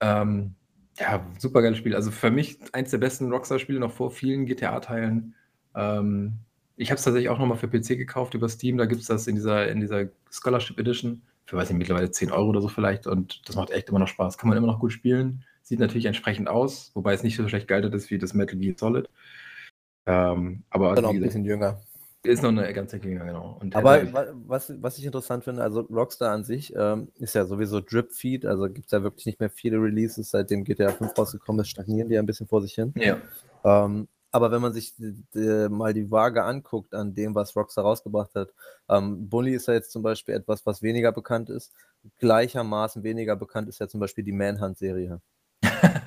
Ähm, ja, super geiles Spiel. Also für mich eins der besten Rockstar-Spiele noch vor vielen GTA-Teilen. Ähm, ich habe es tatsächlich auch nochmal für PC gekauft über Steam. Da gibt es das in dieser, in dieser Scholarship Edition für, weiß nicht, mittlerweile 10 Euro oder so vielleicht. Und das macht echt immer noch Spaß. Kann man immer noch gut spielen. Sieht natürlich entsprechend aus, wobei es nicht so schlecht gealtert ist wie das Metal Gear Solid. Ähm, aber Dann auch ein bisschen jünger. Ist noch eine ganze Ecke, genau. Und Aber was, was ich interessant finde, also Rockstar an sich ähm, ist ja sowieso Drip-Feed, also gibt es ja wirklich nicht mehr viele Releases, seitdem GTA 5 rausgekommen ist, stagnieren die ja ein bisschen vor sich hin. Ja. Ähm, aber wenn man sich die, mal die Waage anguckt an dem, was Rockstar rausgebracht hat, ähm, Bully ist ja jetzt zum Beispiel etwas, was weniger bekannt ist. Gleichermaßen weniger bekannt ist ja zum Beispiel die Manhunt-Serie.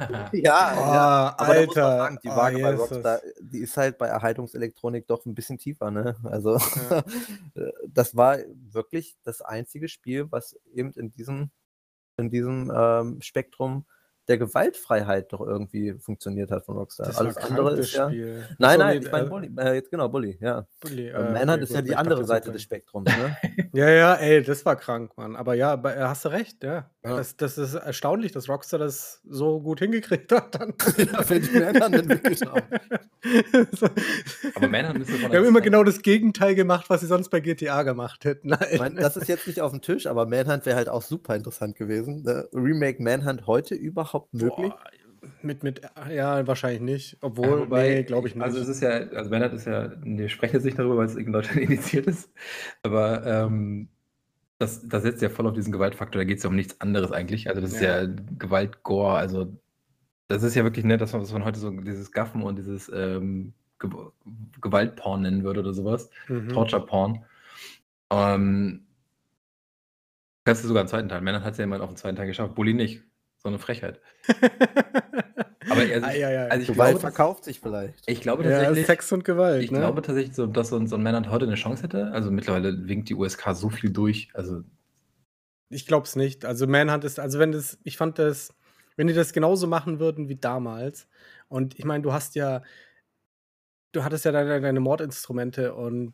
Ja, ja. Oh, Aber da muss man Alter. sagen, die Oh, Waage bei Jesus. Rockstar, die ist halt bei Erhaltungselektronik doch ein bisschen tiefer, ne? Also Ja. das war wirklich das einzige Spiel, was eben in diesem, in diesem ähm, Spektrum der Gewaltfreiheit doch irgendwie funktioniert hat von Rockstar. Das Alles war andere ist ja. Spiel. Nein, nein, nee, ich meine äh, Bully. Äh, jetzt genau, Bully, ja. Bully, Äh, äh, Manhunt okay, ist ja die andere Seite des Spektrums, ne? Ja, ja, ey, das war krank, Mann. Aber ja, äh, hast du recht, ja. Ja. Das, das ist erstaunlich, dass Rockstar das so gut hingekriegt hat. Dann. Ja, wenn die Manhunt entwickelt haben. so. Aber Manhunt man Wir haben immer genau das Gegenteil gemacht, was sie sonst bei GTA gemacht hätten. Ich Nein. mein, das ist jetzt nicht auf dem Tisch, aber Manhunt wäre halt auch super interessant gewesen. Ne? Remake Manhunt heute überhaupt möglich? Boah, mit, mit, ja, wahrscheinlich nicht. Obwohl, wobei, nee, glaube ich nicht. Also es ist ja, also Manhunt ist ja, wir sprechen jetzt nicht darüber, weil es in Deutschland initiiert ist, aber ähm, das, das setzt ja voll auf diesen Gewaltfaktor, da geht es ja um nichts anderes eigentlich. Also das ist Ja. ja, Gewalt, Gore, also das ist ja wirklich nett, dass man, was man heute so dieses Gaffen und dieses ähm, Ge Gewaltporn nennen würde oder sowas. Mhm. Torture-Porn. Ähm, kannst du sogar einen zweiten Teil. Manhunt hat es ja immer auf den zweiten Teil geschafft, Bully nicht. So eine Frechheit. Aber also, Ei, ei, ei. also ich Gewalt glaube, verkauft sich vielleicht. ich glaube ja, tatsächlich, Sex und Gewalt. ich ne? glaube tatsächlich, so, dass so ein, so ein Manhunt heute eine Chance hätte. Also mittlerweile winkt die USK so viel durch. Also Ich glaube es nicht. Also Manhunt ist, also wenn das, ich fand das, wenn die das genauso machen würden wie damals, und ich meine, du hast ja, du hattest ja deine, deine Mordinstrumente und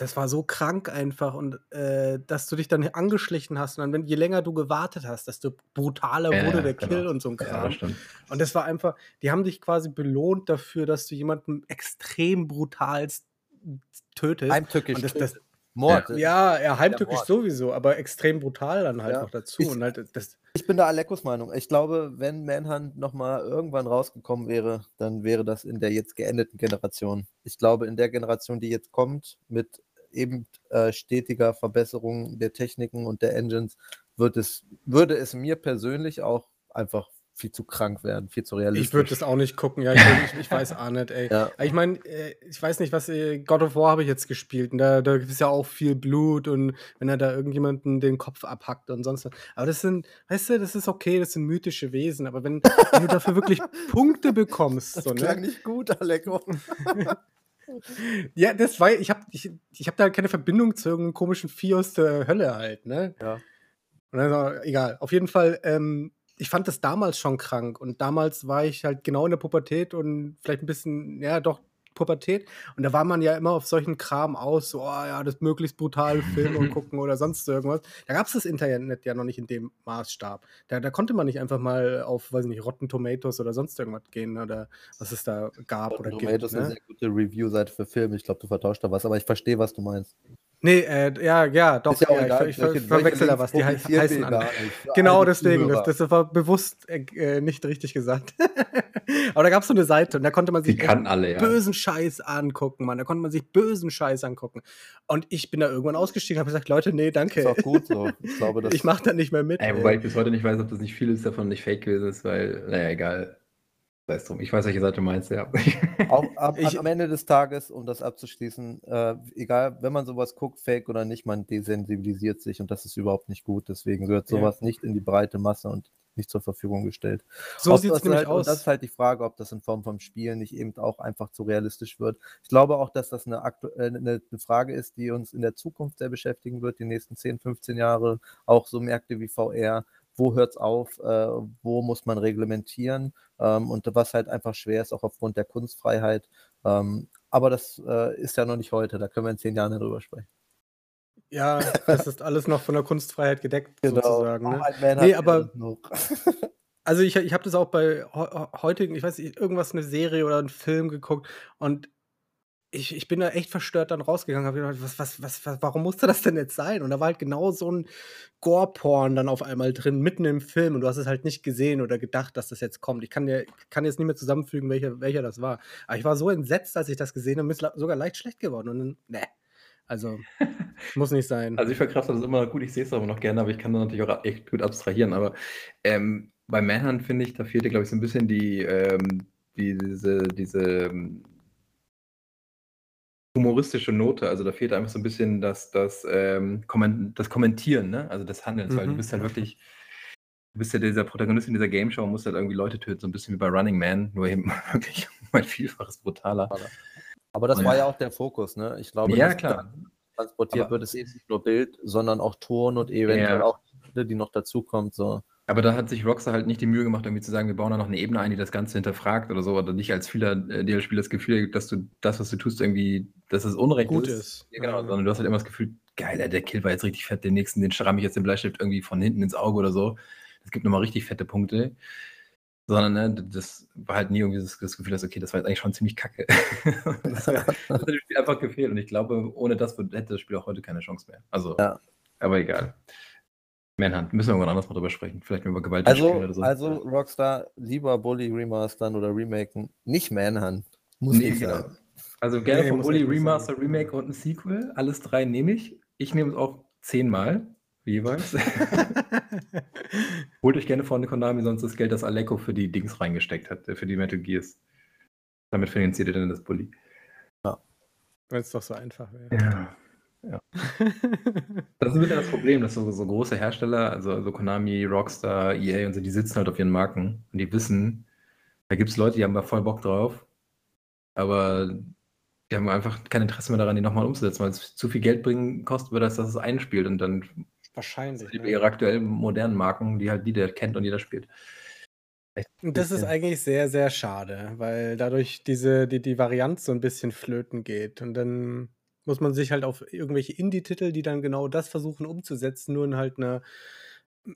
das war so krank einfach und äh, dass du dich dann angeschlichen hast und dann, wenn, je länger du gewartet hast, desto brutaler Ja, wurde ja, der genau. Kill und so ein ja, Kram. stimmt. und das war einfach, die haben dich quasi belohnt dafür, dass du jemanden extrem brutal tötest. Heimtückisch. Und das- das- Mord. ja, er heimtückisch Mord. sowieso, aber extrem brutal dann halt Ja. noch dazu. Ich- und halt das, Ich bin da Alekos Meinung. Ich glaube, wenn Manhunt nochmal irgendwann rausgekommen wäre, dann wäre das in der jetzt geendeten Generation. Ich glaube, in der Generation, die jetzt kommt, mit eben äh, stetiger Verbesserung der Techniken und der Engines, wird es, würde es mir persönlich auch einfach viel zu krank werden, viel zu realistisch. Ich würde das auch nicht gucken, ja, ich, ich, ich weiß auch nicht, ey. Ja. Ich meine, äh, ich weiß nicht, was äh, God of War habe ich jetzt gespielt und da, da ist ja auch viel Blut und wenn er da irgendjemanden den Kopf abhackt und sonst was. Aber das sind, weißt du, das ist okay, das sind mythische Wesen, aber wenn, wenn du dafür wirklich Punkte bekommst, Das so, klang ne? nicht gut, Aleko. Ja, das war, ich habe ich, ich hab da keine Verbindung zu irgendeinem komischen Vieh aus der Hölle halt, ne? Ja. Und dann, egal, auf jeden Fall, ähm, ich fand das damals schon krank und damals war ich halt genau in der Pubertät und vielleicht ein bisschen, ja, doch Pubertät und da war man ja immer auf solchen Kram aus, so, oh ja, das möglichst brutale Filme und gucken oder sonst irgendwas. Da gab es das Internet ja noch nicht in dem Maßstab. Da, da konnte man nicht einfach mal auf, weiß nicht, Rotten Tomatoes oder sonst irgendwas gehen oder was es da gab oder Rotten gibt. Tomatoes ist eine Ne? sehr gute Review-Seite für Filme. Ich glaube, du vertauscht da was, aber ich verstehe, was du meinst. Nee, äh, ja, ja, doch, Ist ja ja, egal, ich, ich verwechsel da was. Die he heißen. Für Genau deswegen, das, das war bewusst äh, nicht richtig gesagt. Aber da gab es so eine Seite und da konnte man sich alle, ja. bösen Scheiß angucken, Mann. Da konnte man sich bösen Scheiß angucken. Und ich bin da irgendwann ausgestiegen und habe gesagt, Leute, nee, Ist danke. auch gut so. Ich glaube, das Ich mache da nicht mehr mit. Ey, wobei ich bis heute nicht weiß, ob das nicht vieles davon nicht fake gewesen ist, weil, naja, egal. Sei es drum. Ich weiß, welche Seite du meinst, ja. Auch am, Ich- am Ende des Tages, um das abzuschließen, äh, egal, wenn man sowas guckt, fake oder nicht, man desensibilisiert sich und das ist überhaupt nicht gut. Deswegen wird Ja. sowas nicht in die breite Masse und nicht zur Verfügung gestellt. so sieht es nämlich halt, Und aus. das ist halt die Frage, ob das in Form vom Spiel nicht eben auch einfach zu realistisch wird. Ich glaube auch, dass das eine, aktu- äh, eine, eine Frage ist, die uns in der Zukunft sehr beschäftigen wird, die nächsten 10, 15 Jahre. Auch so Märkte wie VR. Wo hört es auf? Äh, wo muss man reglementieren? Ähm, und was halt einfach schwer ist, auch aufgrund der Kunstfreiheit. Ähm, aber das äh, ist ja noch nicht heute. Da können wir in zehn Jahren drüber sprechen. ja, das ist alles noch von der Kunstfreiheit gedeckt, sozusagen. Auch Ne? Man Nee, aber-. Also ich, ich habe das auch bei heu- heutigen, ich weiß nicht, irgendwas, eine Serie oder einen Film geguckt und ich, ich bin da echt verstört dann rausgegangen, habe gedacht, was, was, was, was, warum musste das denn jetzt sein? Und da war halt genau so ein Gore-Porn dann auf einmal drin, mitten im Film und du hast es halt nicht gesehen oder gedacht, dass das jetzt kommt. Ich kann, dir, kann jetzt nicht mehr zusammenfügen, welcher, welcher das war. Aber ich war so entsetzt, als ich das gesehen habe, mir ist sogar leicht schlecht geworden. Und dann, ne, also muss nicht sein. Also ich verkrafte das immer noch gut, ich sehe es aber noch gerne, aber ich kann da natürlich auch echt gut abstrahieren. Aber ähm, bei Manhunt finde ich, da fehlt dir, glaube ich, so ein bisschen die, ähm, die diese, diese ähm, humoristische Note. Also da fehlt einfach so ein bisschen das, das, ähm, Komment das Kommentieren, ne? Also des Handelns, weil du Mhm. bist halt wirklich, du bist ja dieser Protagonist in dieser Game Show und musst halt irgendwie Leute töten, so ein bisschen wie bei Running Man, nur eben wirklich ein Vielfaches brutaler. Aber das Und- war ja auch der Fokus, ne? Ich glaube, Ja, klar. transportiert Aber- wird es eben nicht nur Bild, sondern auch Ton und eventuell Ja. auch die noch dazukommt. So. Aber da hat sich Rockstar halt nicht die Mühe gemacht, irgendwie zu sagen, wir bauen da noch eine Ebene ein, die das Ganze hinterfragt oder so, oder nicht als Spieler, äh, dir als Spieler das Gefühl gibt, dass du das, was du tust, irgendwie, dass es Unrecht Gut ist. ist. Ja, genau, sondern du hast halt immer das Gefühl, geil, der Kill war jetzt richtig fett, den nächsten, den schramme ich jetzt den Bleistift irgendwie von hinten ins Auge oder so. Das gibt nochmal richtig fette Punkte. Sondern, ne, das war halt nie irgendwie das, das Gefühl, dass, okay, das war jetzt eigentlich schon ziemlich kacke. das, hat- das hat dem Spiel einfach gefehlt und ich glaube, ohne das hätte das Spiel auch heute keine Chance mehr. Also, Ja. aber egal. Manhunt, müssen wir irgendwann anders mal drüber sprechen. Vielleicht mal über Gewalt Also, oder so. also Rockstar lieber Bully remastern oder remaken, nicht Manhunt. Muss Nee, ich genau. sagen. Also gerne Nee, von muss Bully nicht Remaster, Remake und ein Sequel. Alles drei nehme ich. Ich nehme es auch zehnmal jeweils. Holt euch gerne von Konami sonst das Geld, das Aleko für die Dings reingesteckt hat, äh, für die Metal Gears. Damit finanziert ihr dann das Bully. Wenn es doch so einfach wäre. Ja. Ja. Das ist wieder das Problem, dass so, so große Hersteller, also, also Konami, Rockstar, EA und so, die sitzen halt auf ihren Marken und die wissen, da gibt es Leute, die haben da voll Bock drauf, aber die haben einfach kein Interesse mehr daran, die nochmal umzusetzen, weil es zu viel Geld bringen kostet, würde, als dass es einspielt und dann Wahrscheinlich. lieber Ne? ihre aktuellen modernen Marken, die halt jeder kennt und jeder spielt. Und das ist eigentlich sehr, sehr schade, weil dadurch diese, die, die Varianz so ein bisschen flöten geht. Und dann muss man sich halt auf irgendwelche Indie-Titel, die dann genau das versuchen umzusetzen, nur in halt eine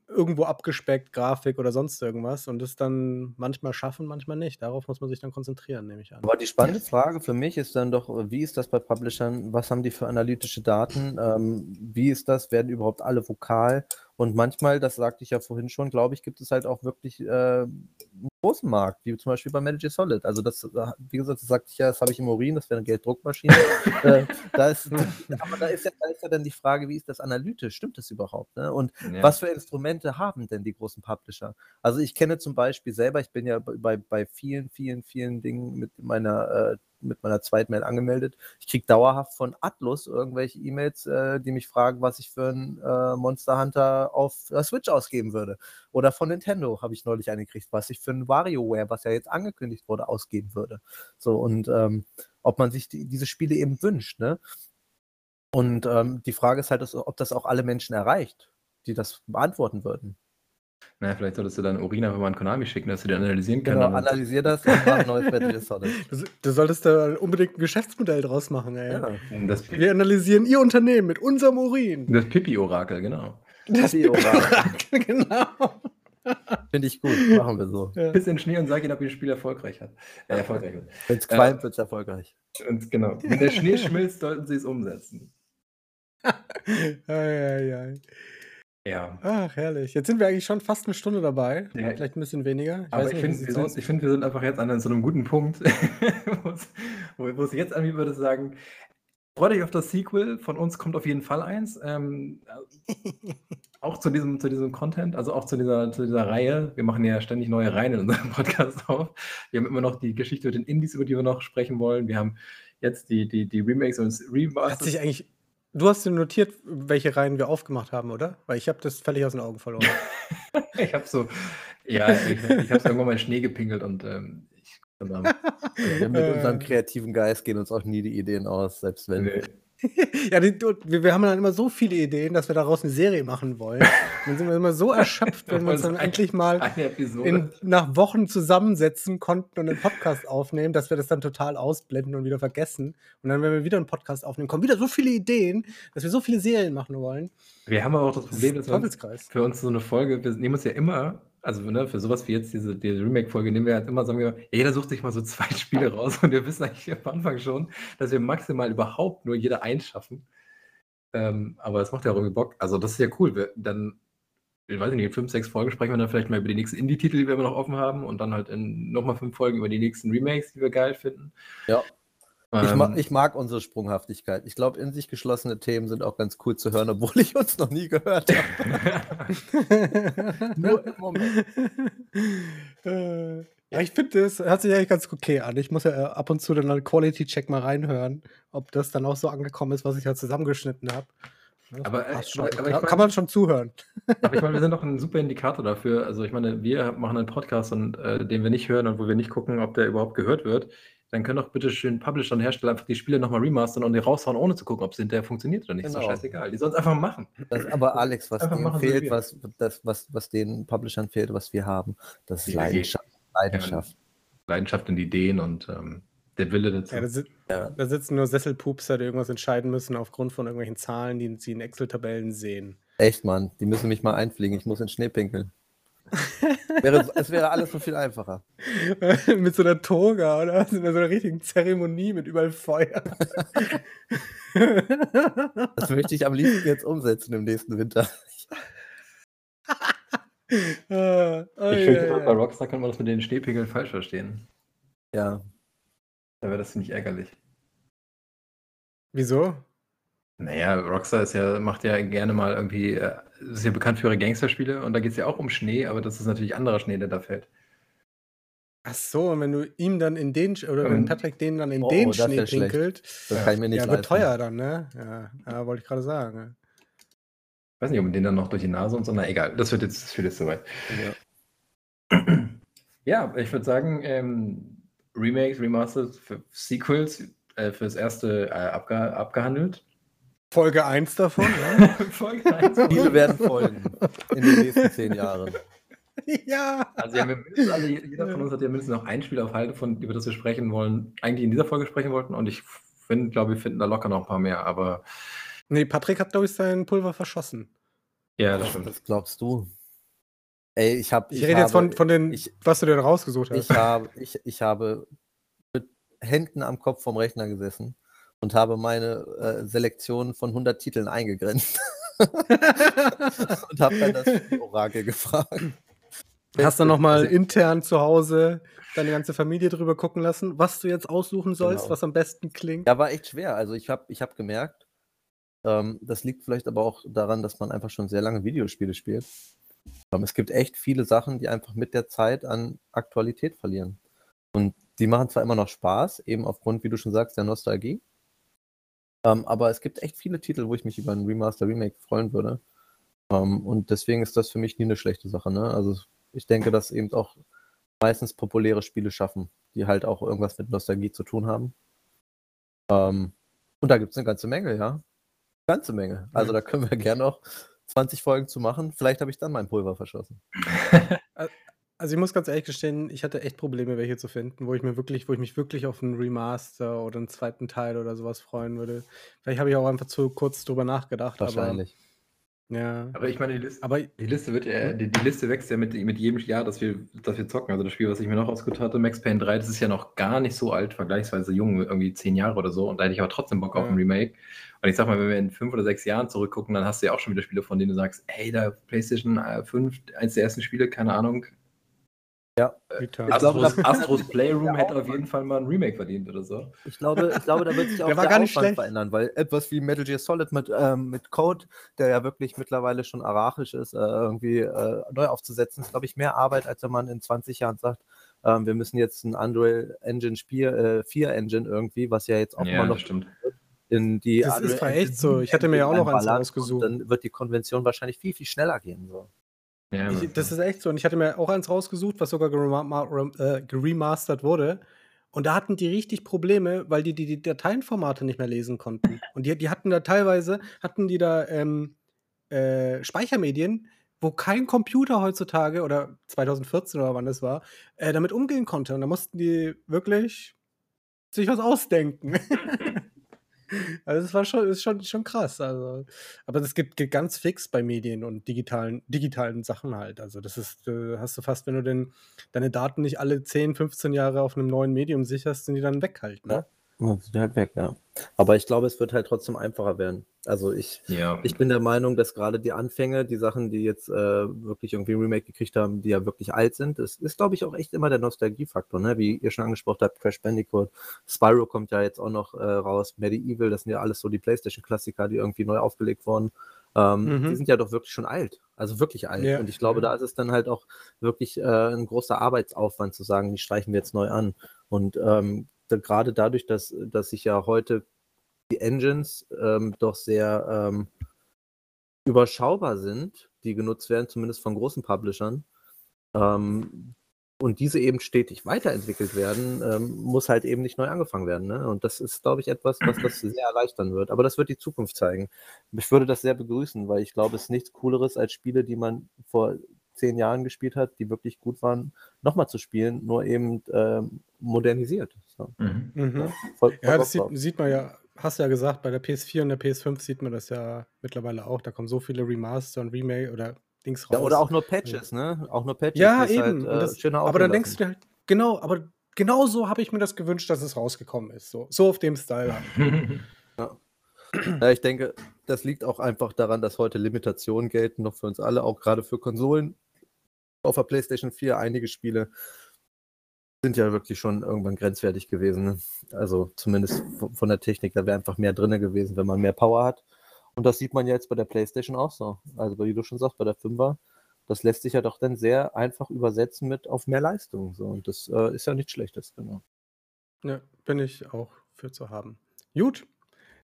irgendwo abgespeckt Grafik oder sonst irgendwas und das dann manchmal schaffen, manchmal nicht. Darauf muss man sich dann konzentrieren, nehme ich an. Aber die spannende Frage für mich ist dann doch, wie ist das bei Publishern? Was haben die für analytische Daten? Ähm, wie ist das? Werden überhaupt alle vokal? Und manchmal, das sagte ich ja vorhin schon, glaube ich, gibt es halt auch wirklich äh, großen Markt, wie zum Beispiel bei Gear Solid. Also das, äh, wie gesagt, das sagte ich ja, das habe ich im Urin, das wäre eine Gelddruckmaschine. äh, da ist, aber da ist, ja, da ist ja dann die Frage, wie ist das analytisch? Stimmt das überhaupt? Ne? Und Ja. was für Instrumente haben denn die großen Publisher? Also ich kenne zum Beispiel selber, ich bin ja bei, bei vielen, vielen, vielen Dingen mit meiner, äh, mit meiner Zweitmail angemeldet. Ich kriege dauerhaft von Atlus irgendwelche E-Mails, äh, die mich fragen, was ich für einen äh, Monster Hunter auf der Switch ausgeben würde. Oder von Nintendo habe ich neulich eine gekriegt, was ich für ein WarioWare, was ja jetzt angekündigt wurde, ausgeben würde. So, und ähm, ob man sich die, diese Spiele eben wünscht, ne? Und ähm, die Frage ist halt, ob das auch alle Menschen erreicht, die das beantworten würden. Naja, vielleicht solltest du dann Urin einfach mal an Konami schicken, dass sie den analysieren. Genau, und- analysier das und mach ein neues Metal Gear Solid. Du, du solltest da unbedingt ein Geschäftsmodell draus machen, ey. Ja. das, Wir analysieren Ihr Unternehmen mit unserem Urin. das Pipi-Orakel, genau. Das Pipi-Orakel. genau. Finde ich gut, machen wir so. Ja. Piss in den Schnee und sag ihnen, ob ihr das Spiel erfolgreich hat. Äh, erfolgreich wird. Wenn es qualmt, wird es erfolgreich. Und genau. Wenn der Schnee schmilzt, sollten sie es umsetzen. Ei, ei, ei. Ja. Ach, herrlich. Jetzt sind wir eigentlich schon fast eine Stunde dabei. Ja. Vielleicht ein bisschen weniger. Aber weiß ich finde, wie wir, sind- ich find, wir sind einfach jetzt an so einem guten Punkt, wo es- jetzt an mir würde sagen, freut euch auf das Sequel. Von uns kommt auf jeden Fall eins. Ähm, auch zu diesem, zu diesem Content, also auch zu dieser, zu dieser Reihe. Wir machen ja ständig neue Reihen in unserem Podcast auf. Wir haben immer noch die Geschichte mit den Indies, über die wir noch sprechen wollen. Wir haben jetzt die, die, die Remakes und Hat Remasters. sich eigentlich. Du hast dir notiert, welche Reihen wir aufgemacht haben, oder? Weil ich habe das völlig aus den Augen verloren. Ich habe so, ja, ich, ich habe irgendwann mal in Schnee gepinkelt und ähm, ich, mit Äh. unserem kreativen Geist gehen uns auch nie die Ideen aus, selbst wenn. Nee. ja, die, wir, wir haben dann immer so viele Ideen, dass wir daraus eine Serie machen wollen. Dann sind wir immer so erschöpft, wenn wir uns dann Ein- endlich mal in, nach Wochen zusammensetzen konnten und einen Podcast aufnehmen, dass wir das dann total ausblenden und wieder vergessen. Und dann, wenn wir wieder einen Podcast aufnehmen, kommen wieder so viele Ideen, dass wir so viele Serien machen wollen. Wir haben aber auch das Problem, dass wir für uns so eine Folge, wir nehmen uns ja immer, also ne, für sowas wie jetzt diese, diese Remake-Folge, nehmen wir halt immer, sagen wir, jeder sucht sich mal so zwei Spiele raus und wir wissen eigentlich am Anfang schon, dass wir maximal überhaupt nur jeder eins schaffen. Ähm, aber es macht ja auch irgendwie Bock. Also das ist ja cool. Wir, dann, ich weiß nicht, in fünf, sechs Folgen sprechen wir dann vielleicht mal über die nächsten Indie-Titel, die wir immer noch offen haben und dann halt in nochmal fünf Folgen über die nächsten Remakes, die wir geil finden. Ja. Ich, Ähm, ma ich mag unsere Sprunghaftigkeit. Ich glaube, in sich geschlossene Themen sind auch ganz cool zu hören, obwohl ich uns noch nie gehört habe. Nur im Moment. Äh, ja, ich finde, das hört sich eigentlich ganz okay an. Ich muss ja äh, ab und zu dann einen Quality-Check mal reinhören, ob das dann auch so angekommen ist, was ich halt zusammengeschnitten habe. Aber, äh, schon. aber, Kann- ich kann mein, man schon zuhören. aber ich meine, wir sind doch ein super Indikator dafür. Also ich meine, wir machen einen Podcast, und, äh, den wir nicht hören und wo wir nicht gucken, ob der überhaupt gehört wird. Dann können doch bitte schön Publisher und Hersteller einfach die Spiele nochmal remastern und die raushauen, ohne zu gucken, ob es hinterher funktioniert oder nicht. Ist doch Genau. scheißegal. Die sollen es einfach machen. Das, aber Alex, was Einfach denen fehlt, was, das, was, was den Publishern fehlt, was wir haben, das ist Leidenschaft. Leidenschaft. Leidenschaft in die Ideen und ähm, der Wille dazu. Ja, da, si Ja. da sitzen nur Sesselpupser, die irgendwas entscheiden müssen aufgrund von irgendwelchen Zahlen, die sie in Excel-Tabellen sehen. Echt, Mann. Die müssen mich mal einfliegen. Ich muss in Schnee pinkeln. wäre, es wäre alles so viel einfacher. mit so einer Toga oder was? In so einer richtigen Zeremonie mit überall Feuer. Das möchte ich am liebsten jetzt umsetzen im nächsten Winter. Ah, oh, ich ja, fürchte, bei. Rockstar kann man das mit den Schneepegeln falsch verstehen. Ja. Da wäre das ziemlich ärgerlich. Wieso? Naja, Rockstar ist ja, macht ja gerne mal irgendwie, äh, ist ja bekannt für ihre Gangsterspiele und da geht es ja auch um Schnee, aber das ist natürlich anderer Schnee, der da fällt. Ach so, und wenn du ihm dann in den, oder wenn Patrick den dann in oh, den oh, das Schnee wär schlecht. pinkelt, Das kann ich mir nicht ja, wird leisten. teuer dann, ne? Ja, ja wollte ich gerade sagen. ne? Ich weiß nicht, ob man den dann noch durch die Nase und so, na egal, das wird jetzt, das führt jetzt zu weit. Ja. Ja, ich würde sagen, ähm, Remakes, Remasters, für Sequels äh, fürs erste äh, abge abgehandelt. Folge 1 davon, ne? Folge eins. Viele werden folgen in den nächsten zehn Jahren. ja. Also ja, alle, jeder von uns hat ja mindestens noch ein Spiel auf Halde, von, über das wir sprechen wollen, eigentlich in dieser Folge sprechen wollten und ich finde, glaube, wir finden da locker noch ein paar mehr, aber Nee, Patrick hat, glaube ich, sein Pulver verschossen. ja, das stimmt. Was glaubst du? Ey, ich habe. Ich, rede jetzt von, von den, ich- was du dir rausgesucht hast. Ich habe, ich, ich habe mit Händen am Kopf vom Rechner gesessen und habe meine äh, Selektion von 100 Titeln eingegrenzt und habe dann das Orakel gefragt. Hast du nochmal Also- intern zu Hause deine ganze Familie drüber gucken lassen, was du jetzt aussuchen sollst, Genau. was am besten klingt? Ja, war echt schwer. Also ich habe ich hab gemerkt, ähm, das liegt vielleicht aber auch daran, dass man einfach schon sehr lange Videospiele spielt. Ähm, es gibt echt viele Sachen, die einfach mit der Zeit an Aktualität verlieren. Und die machen zwar immer noch Spaß, eben aufgrund, wie du schon sagst, der Nostalgie. Ähm, aber es gibt echt viele Titel, wo ich mich über ein Remaster, Remake freuen würde. Ähm, und deswegen ist das für mich nie eine schlechte Sache. Ne? Also ich denke, dass eben auch meistens populäre Spiele schaffen, die halt auch irgendwas mit Nostalgie zu tun haben. Ähm, und da gibt es eine ganze Menge, ja. Ganze Menge. Also da können wir gerne noch 20 Folgen zu machen. Vielleicht habe ich dann mein Pulver verschossen. Also ich muss ganz ehrlich gestehen, ich hatte echt Probleme, welche zu finden, wo ich mir wirklich, wo ich mich wirklich auf einen Remaster oder einen zweiten Teil oder sowas freuen würde. Vielleicht habe ich auch einfach zu kurz drüber nachgedacht. Wahrscheinlich. Aber, ja. Aber ich meine, die Liste, Aber die Liste wird ja, die, die Liste wächst ja mit, mit jedem Jahr, dass wir, dass wir zocken. Also das Spiel, was ich mir noch ausgesucht hatte, Max Payne 3, das ist ja noch gar nicht so alt, vergleichsweise jung, irgendwie zehn Jahre oder so. Und da hätte ich aber trotzdem Bock auf Ja. ein Remake. Und ich sag mal, wenn wir in fünf oder sechs Jahren zurückgucken, dann hast du ja auch schon wieder Spiele, von denen du sagst, hey, da PlayStation äh, 5, eins der ersten Spiele, keine Ahnung. Return. Ich glaube, Astros, das- Astros Playroom Ja, hätte auf jeden Fall mal ein Remake verdient oder so. Ich glaube, ich glaube, da wird sich auch Der der gar nicht Aufwand schlecht. verändern, weil etwas wie Metal Gear Solid mit, ähm, mit Code, der ja wirklich mittlerweile schon arachisch ist, äh, irgendwie äh, neu aufzusetzen, ist, glaube ich, mehr Arbeit, als wenn man in 20 Jahren sagt, ähm, wir müssen jetzt ein Unreal Engine 4, äh, 4 Engine irgendwie, was ja jetzt auch immer noch stimmt. in die Das ist Unreal zwar Engine echt so. 7 Ich hatte mir ja auch noch eins. Und dann wird die Konvention wahrscheinlich viel, viel schneller gehen. So. Ja, Ich, das ist echt so. Und ich hatte mir auch eins rausgesucht, was sogar äh, geremastert wurde. Und da hatten die richtig Probleme, weil die die, die Dateienformate nicht mehr lesen konnten. Und die, die hatten da teilweise, hatten die da ähm, äh, Speichermedien, wo kein Computer heutzutage oder 2014 oder wann das war, äh, damit umgehen konnte. Und da mussten die wirklich sich was ausdenken. Also das war schon, ist schon, schon krass. Also. Aber das gibt, ganz fix bei Medien und digitalen, digitalen Sachen halt. Also das ist, äh, hast du fast, wenn du den, deine Daten nicht alle 10, 15 Jahre auf einem neuen Medium sicherst, sind die dann weg halt. Ne? Ja, sind halt weg, ja. Aber ich glaube, es wird halt trotzdem einfacher werden. Also ich, Ja. Ich bin der Meinung, dass gerade die Anfänge, die Sachen, die jetzt äh, wirklich irgendwie ein Remake gekriegt haben, die ja wirklich alt sind, das ist, glaube ich, auch echt immer der Nostalgiefaktor, ne? Wie ihr schon angesprochen habt, Crash Bandicoot, Spyro kommt ja jetzt auch noch äh, raus, Medieval, das sind ja alles so die PlayStation-Klassiker, die irgendwie neu aufgelegt wurden. Ähm, Mhm. Die sind ja doch wirklich schon alt, also wirklich alt. Ja. Und ich glaube, da ist es dann halt auch wirklich äh, ein großer Arbeitsaufwand zu sagen, die streichen wir jetzt neu an. Und ähm, da, gerade dadurch, dass, dass sich ja heute die Engines ähm, doch sehr ähm, überschaubar sind, die genutzt werden, zumindest von großen Publishern, ähm, und diese eben stetig weiterentwickelt werden, ähm, muss halt eben nicht neu angefangen werden. Ne? Und das ist, glaube ich, etwas, was das sehr erleichtern wird. Aber das wird die Zukunft zeigen. Ich würde das sehr begrüßen, weil ich glaube, es ist nichts Cooleres als Spiele, die man vor zehn Jahren gespielt hat, die wirklich gut waren, nochmal zu spielen, nur eben ähm, modernisiert. So. Mhm. Mhm. Ja, voll, voll ja das sieht, sieht, man ja, hast du ja gesagt, bei der PS4 und der PS5 sieht man das ja mittlerweile auch. Da kommen so viele Remaster und Remake oder Dings raus. Ja, oder auch nur Patches, ne? Auch nur Patches. Ja, eben. Halt, äh, das, aber dann denkst du dir halt, genau, aber genau so habe ich mir das gewünscht, dass es rausgekommen ist. So, so auf dem Style. ja. ja. ich denke, das liegt auch einfach daran, dass heute Limitationen gelten, noch für uns alle, auch gerade für Konsolen. Auf der PlayStation 4 einige Spiele sind ja wirklich schon irgendwann grenzwertig gewesen. Ne? Also zumindest von der Technik, da wäre einfach mehr drin gewesen, wenn man mehr Power hat. Und das sieht man ja jetzt bei der PlayStation auch so. Also, wie du schon sagst, bei der 5er, das lässt sich ja doch dann sehr einfach übersetzen mit auf mehr Leistung. So. Und das äh, ist ja nichts Schlechtes, genau. Ja, bin ich auch für zu haben. Gut,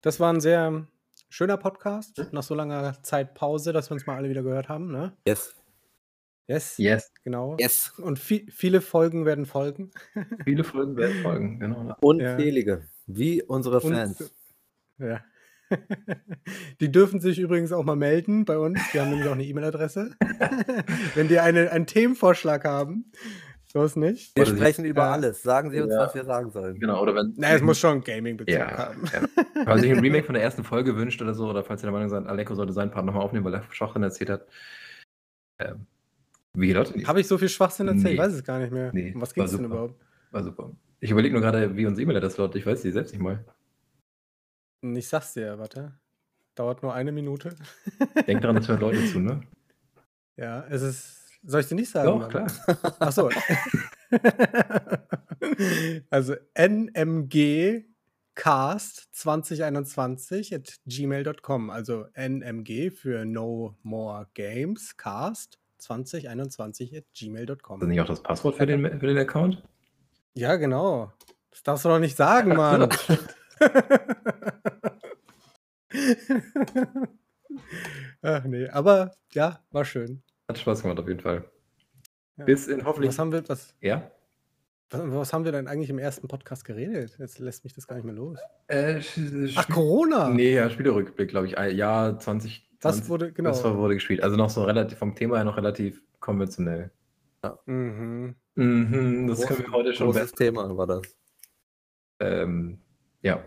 das war ein sehr schöner Podcast. Nach so langer Zeit Pause, dass wir uns mal alle wieder gehört haben. Ne? Yes. Yes. Yes. Genau. Yes. Und vi viele Folgen werden folgen. viele Folgen werden folgen, genau. Unzählige, ja. wie unsere Fans. Und, ja. Die dürfen sich übrigens auch mal melden bei uns. Wir haben nämlich auch eine E-Mail-Adresse. Wenn die eine, einen Themenvorschlag haben. So ist nicht. Wir sprechen über ja. alles. Sagen Sie uns, ja. was wir sagen sollen. Genau, oder wenn. Na, es muss schon Gaming-Bezug ja, haben. Ja. Wenn man sich ein Remake von der ersten Folge wünscht oder so, oder falls ihr der Meinung seid, Aleko sollte seinen Part nochmal aufnehmen, weil er Schwachsinn erzählt hat. Ähm, wie Leute Habe ich so viel Schwachsinn erzählt? Nee. Ich weiß es gar nicht mehr. Nee, um was ging es denn überhaupt? War super. Ich überlege nur gerade, wie uns E-Mail-Adresse lautet. Ich weiß die selbst nicht mal. Ich sag's dir, warte. Dauert nur eine Minute. Denk daran, es hören Leute zu, ne? Ja, es ist. Soll ich dir nicht sagen? Doch, klar. Achso. also nmgcast2021 at gmail.com. Also nmg für No More Games Cast 2021 at gmail.com. Ist nicht auch das Passwort für den, für den Account? Ja, genau. Das darfst du doch nicht sagen, Mann. Ach nee, aber ja, war schön. Hat Spaß gemacht auf jeden Fall. Ja. Bis in hoffentlich. Was haben wir, was, ja? Was, was, haben wir denn eigentlich im ersten Podcast geredet? Jetzt lässt mich das gar nicht mehr los. Äh, Ach, Corona! Nee, ja, Spielerückblick, glaube ich. Ja, 20. Was wurde, genau. Das wurde gespielt. Also noch so relativ, vom Thema her noch relativ konventionell. Ja. Mhm. Mhm, das Groß, können wir heute schon. Großes Thema war das. Ähm, ja.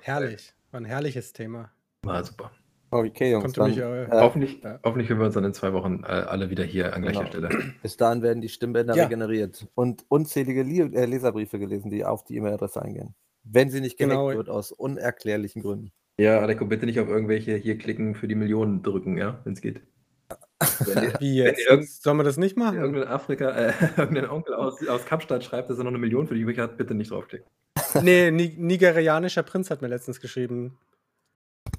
Herrlich. War ein herrliches Thema. War super. Okay, Jungs. Dann, mich, äh, hoffentlich, ja. hoffentlich hören wir uns dann in zwei Wochen äh, alle wieder hier an gleicher genau. Stelle. Bis dahin werden die Stimmbänder ja. regeneriert und unzählige äh, Leserbriefe gelesen, die auf die E-Mail-Adresse eingehen. Wenn sie nicht genau. wird, aus unerklärlichen Gründen. Ja, Aleko, bitte nicht auf irgendwelche hier klicken für die Millionen drücken, ja, wenn es geht. Wenn Wie jetzt? Wenn Sollen wir das nicht machen? Irgendein Afrika, äh, irgendein Onkel aus, aus Kapstadt schreibt, dass er noch eine Million für die übrig hat, bitte nicht draufklicken. nee, nigerianischer Prinz hat mir letztens geschrieben.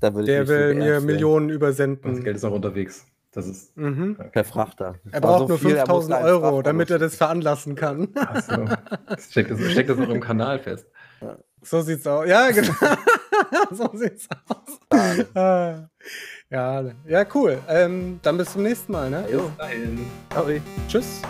Der will mir Millionen übersenden. Das Geld ist noch unterwegs. Das ist mhm. okay. per Frachter. Er braucht so nur 5000 Euro, damit er das veranlassen kann. Achso. Steckt das, steckt das noch im Kanal fest. So sieht's aus. Ja, genau. so sieht's aus. Ah. ja, ja, cool. Ähm, dann bis zum nächsten Mal. Ne? Bis dahin. Tschüss.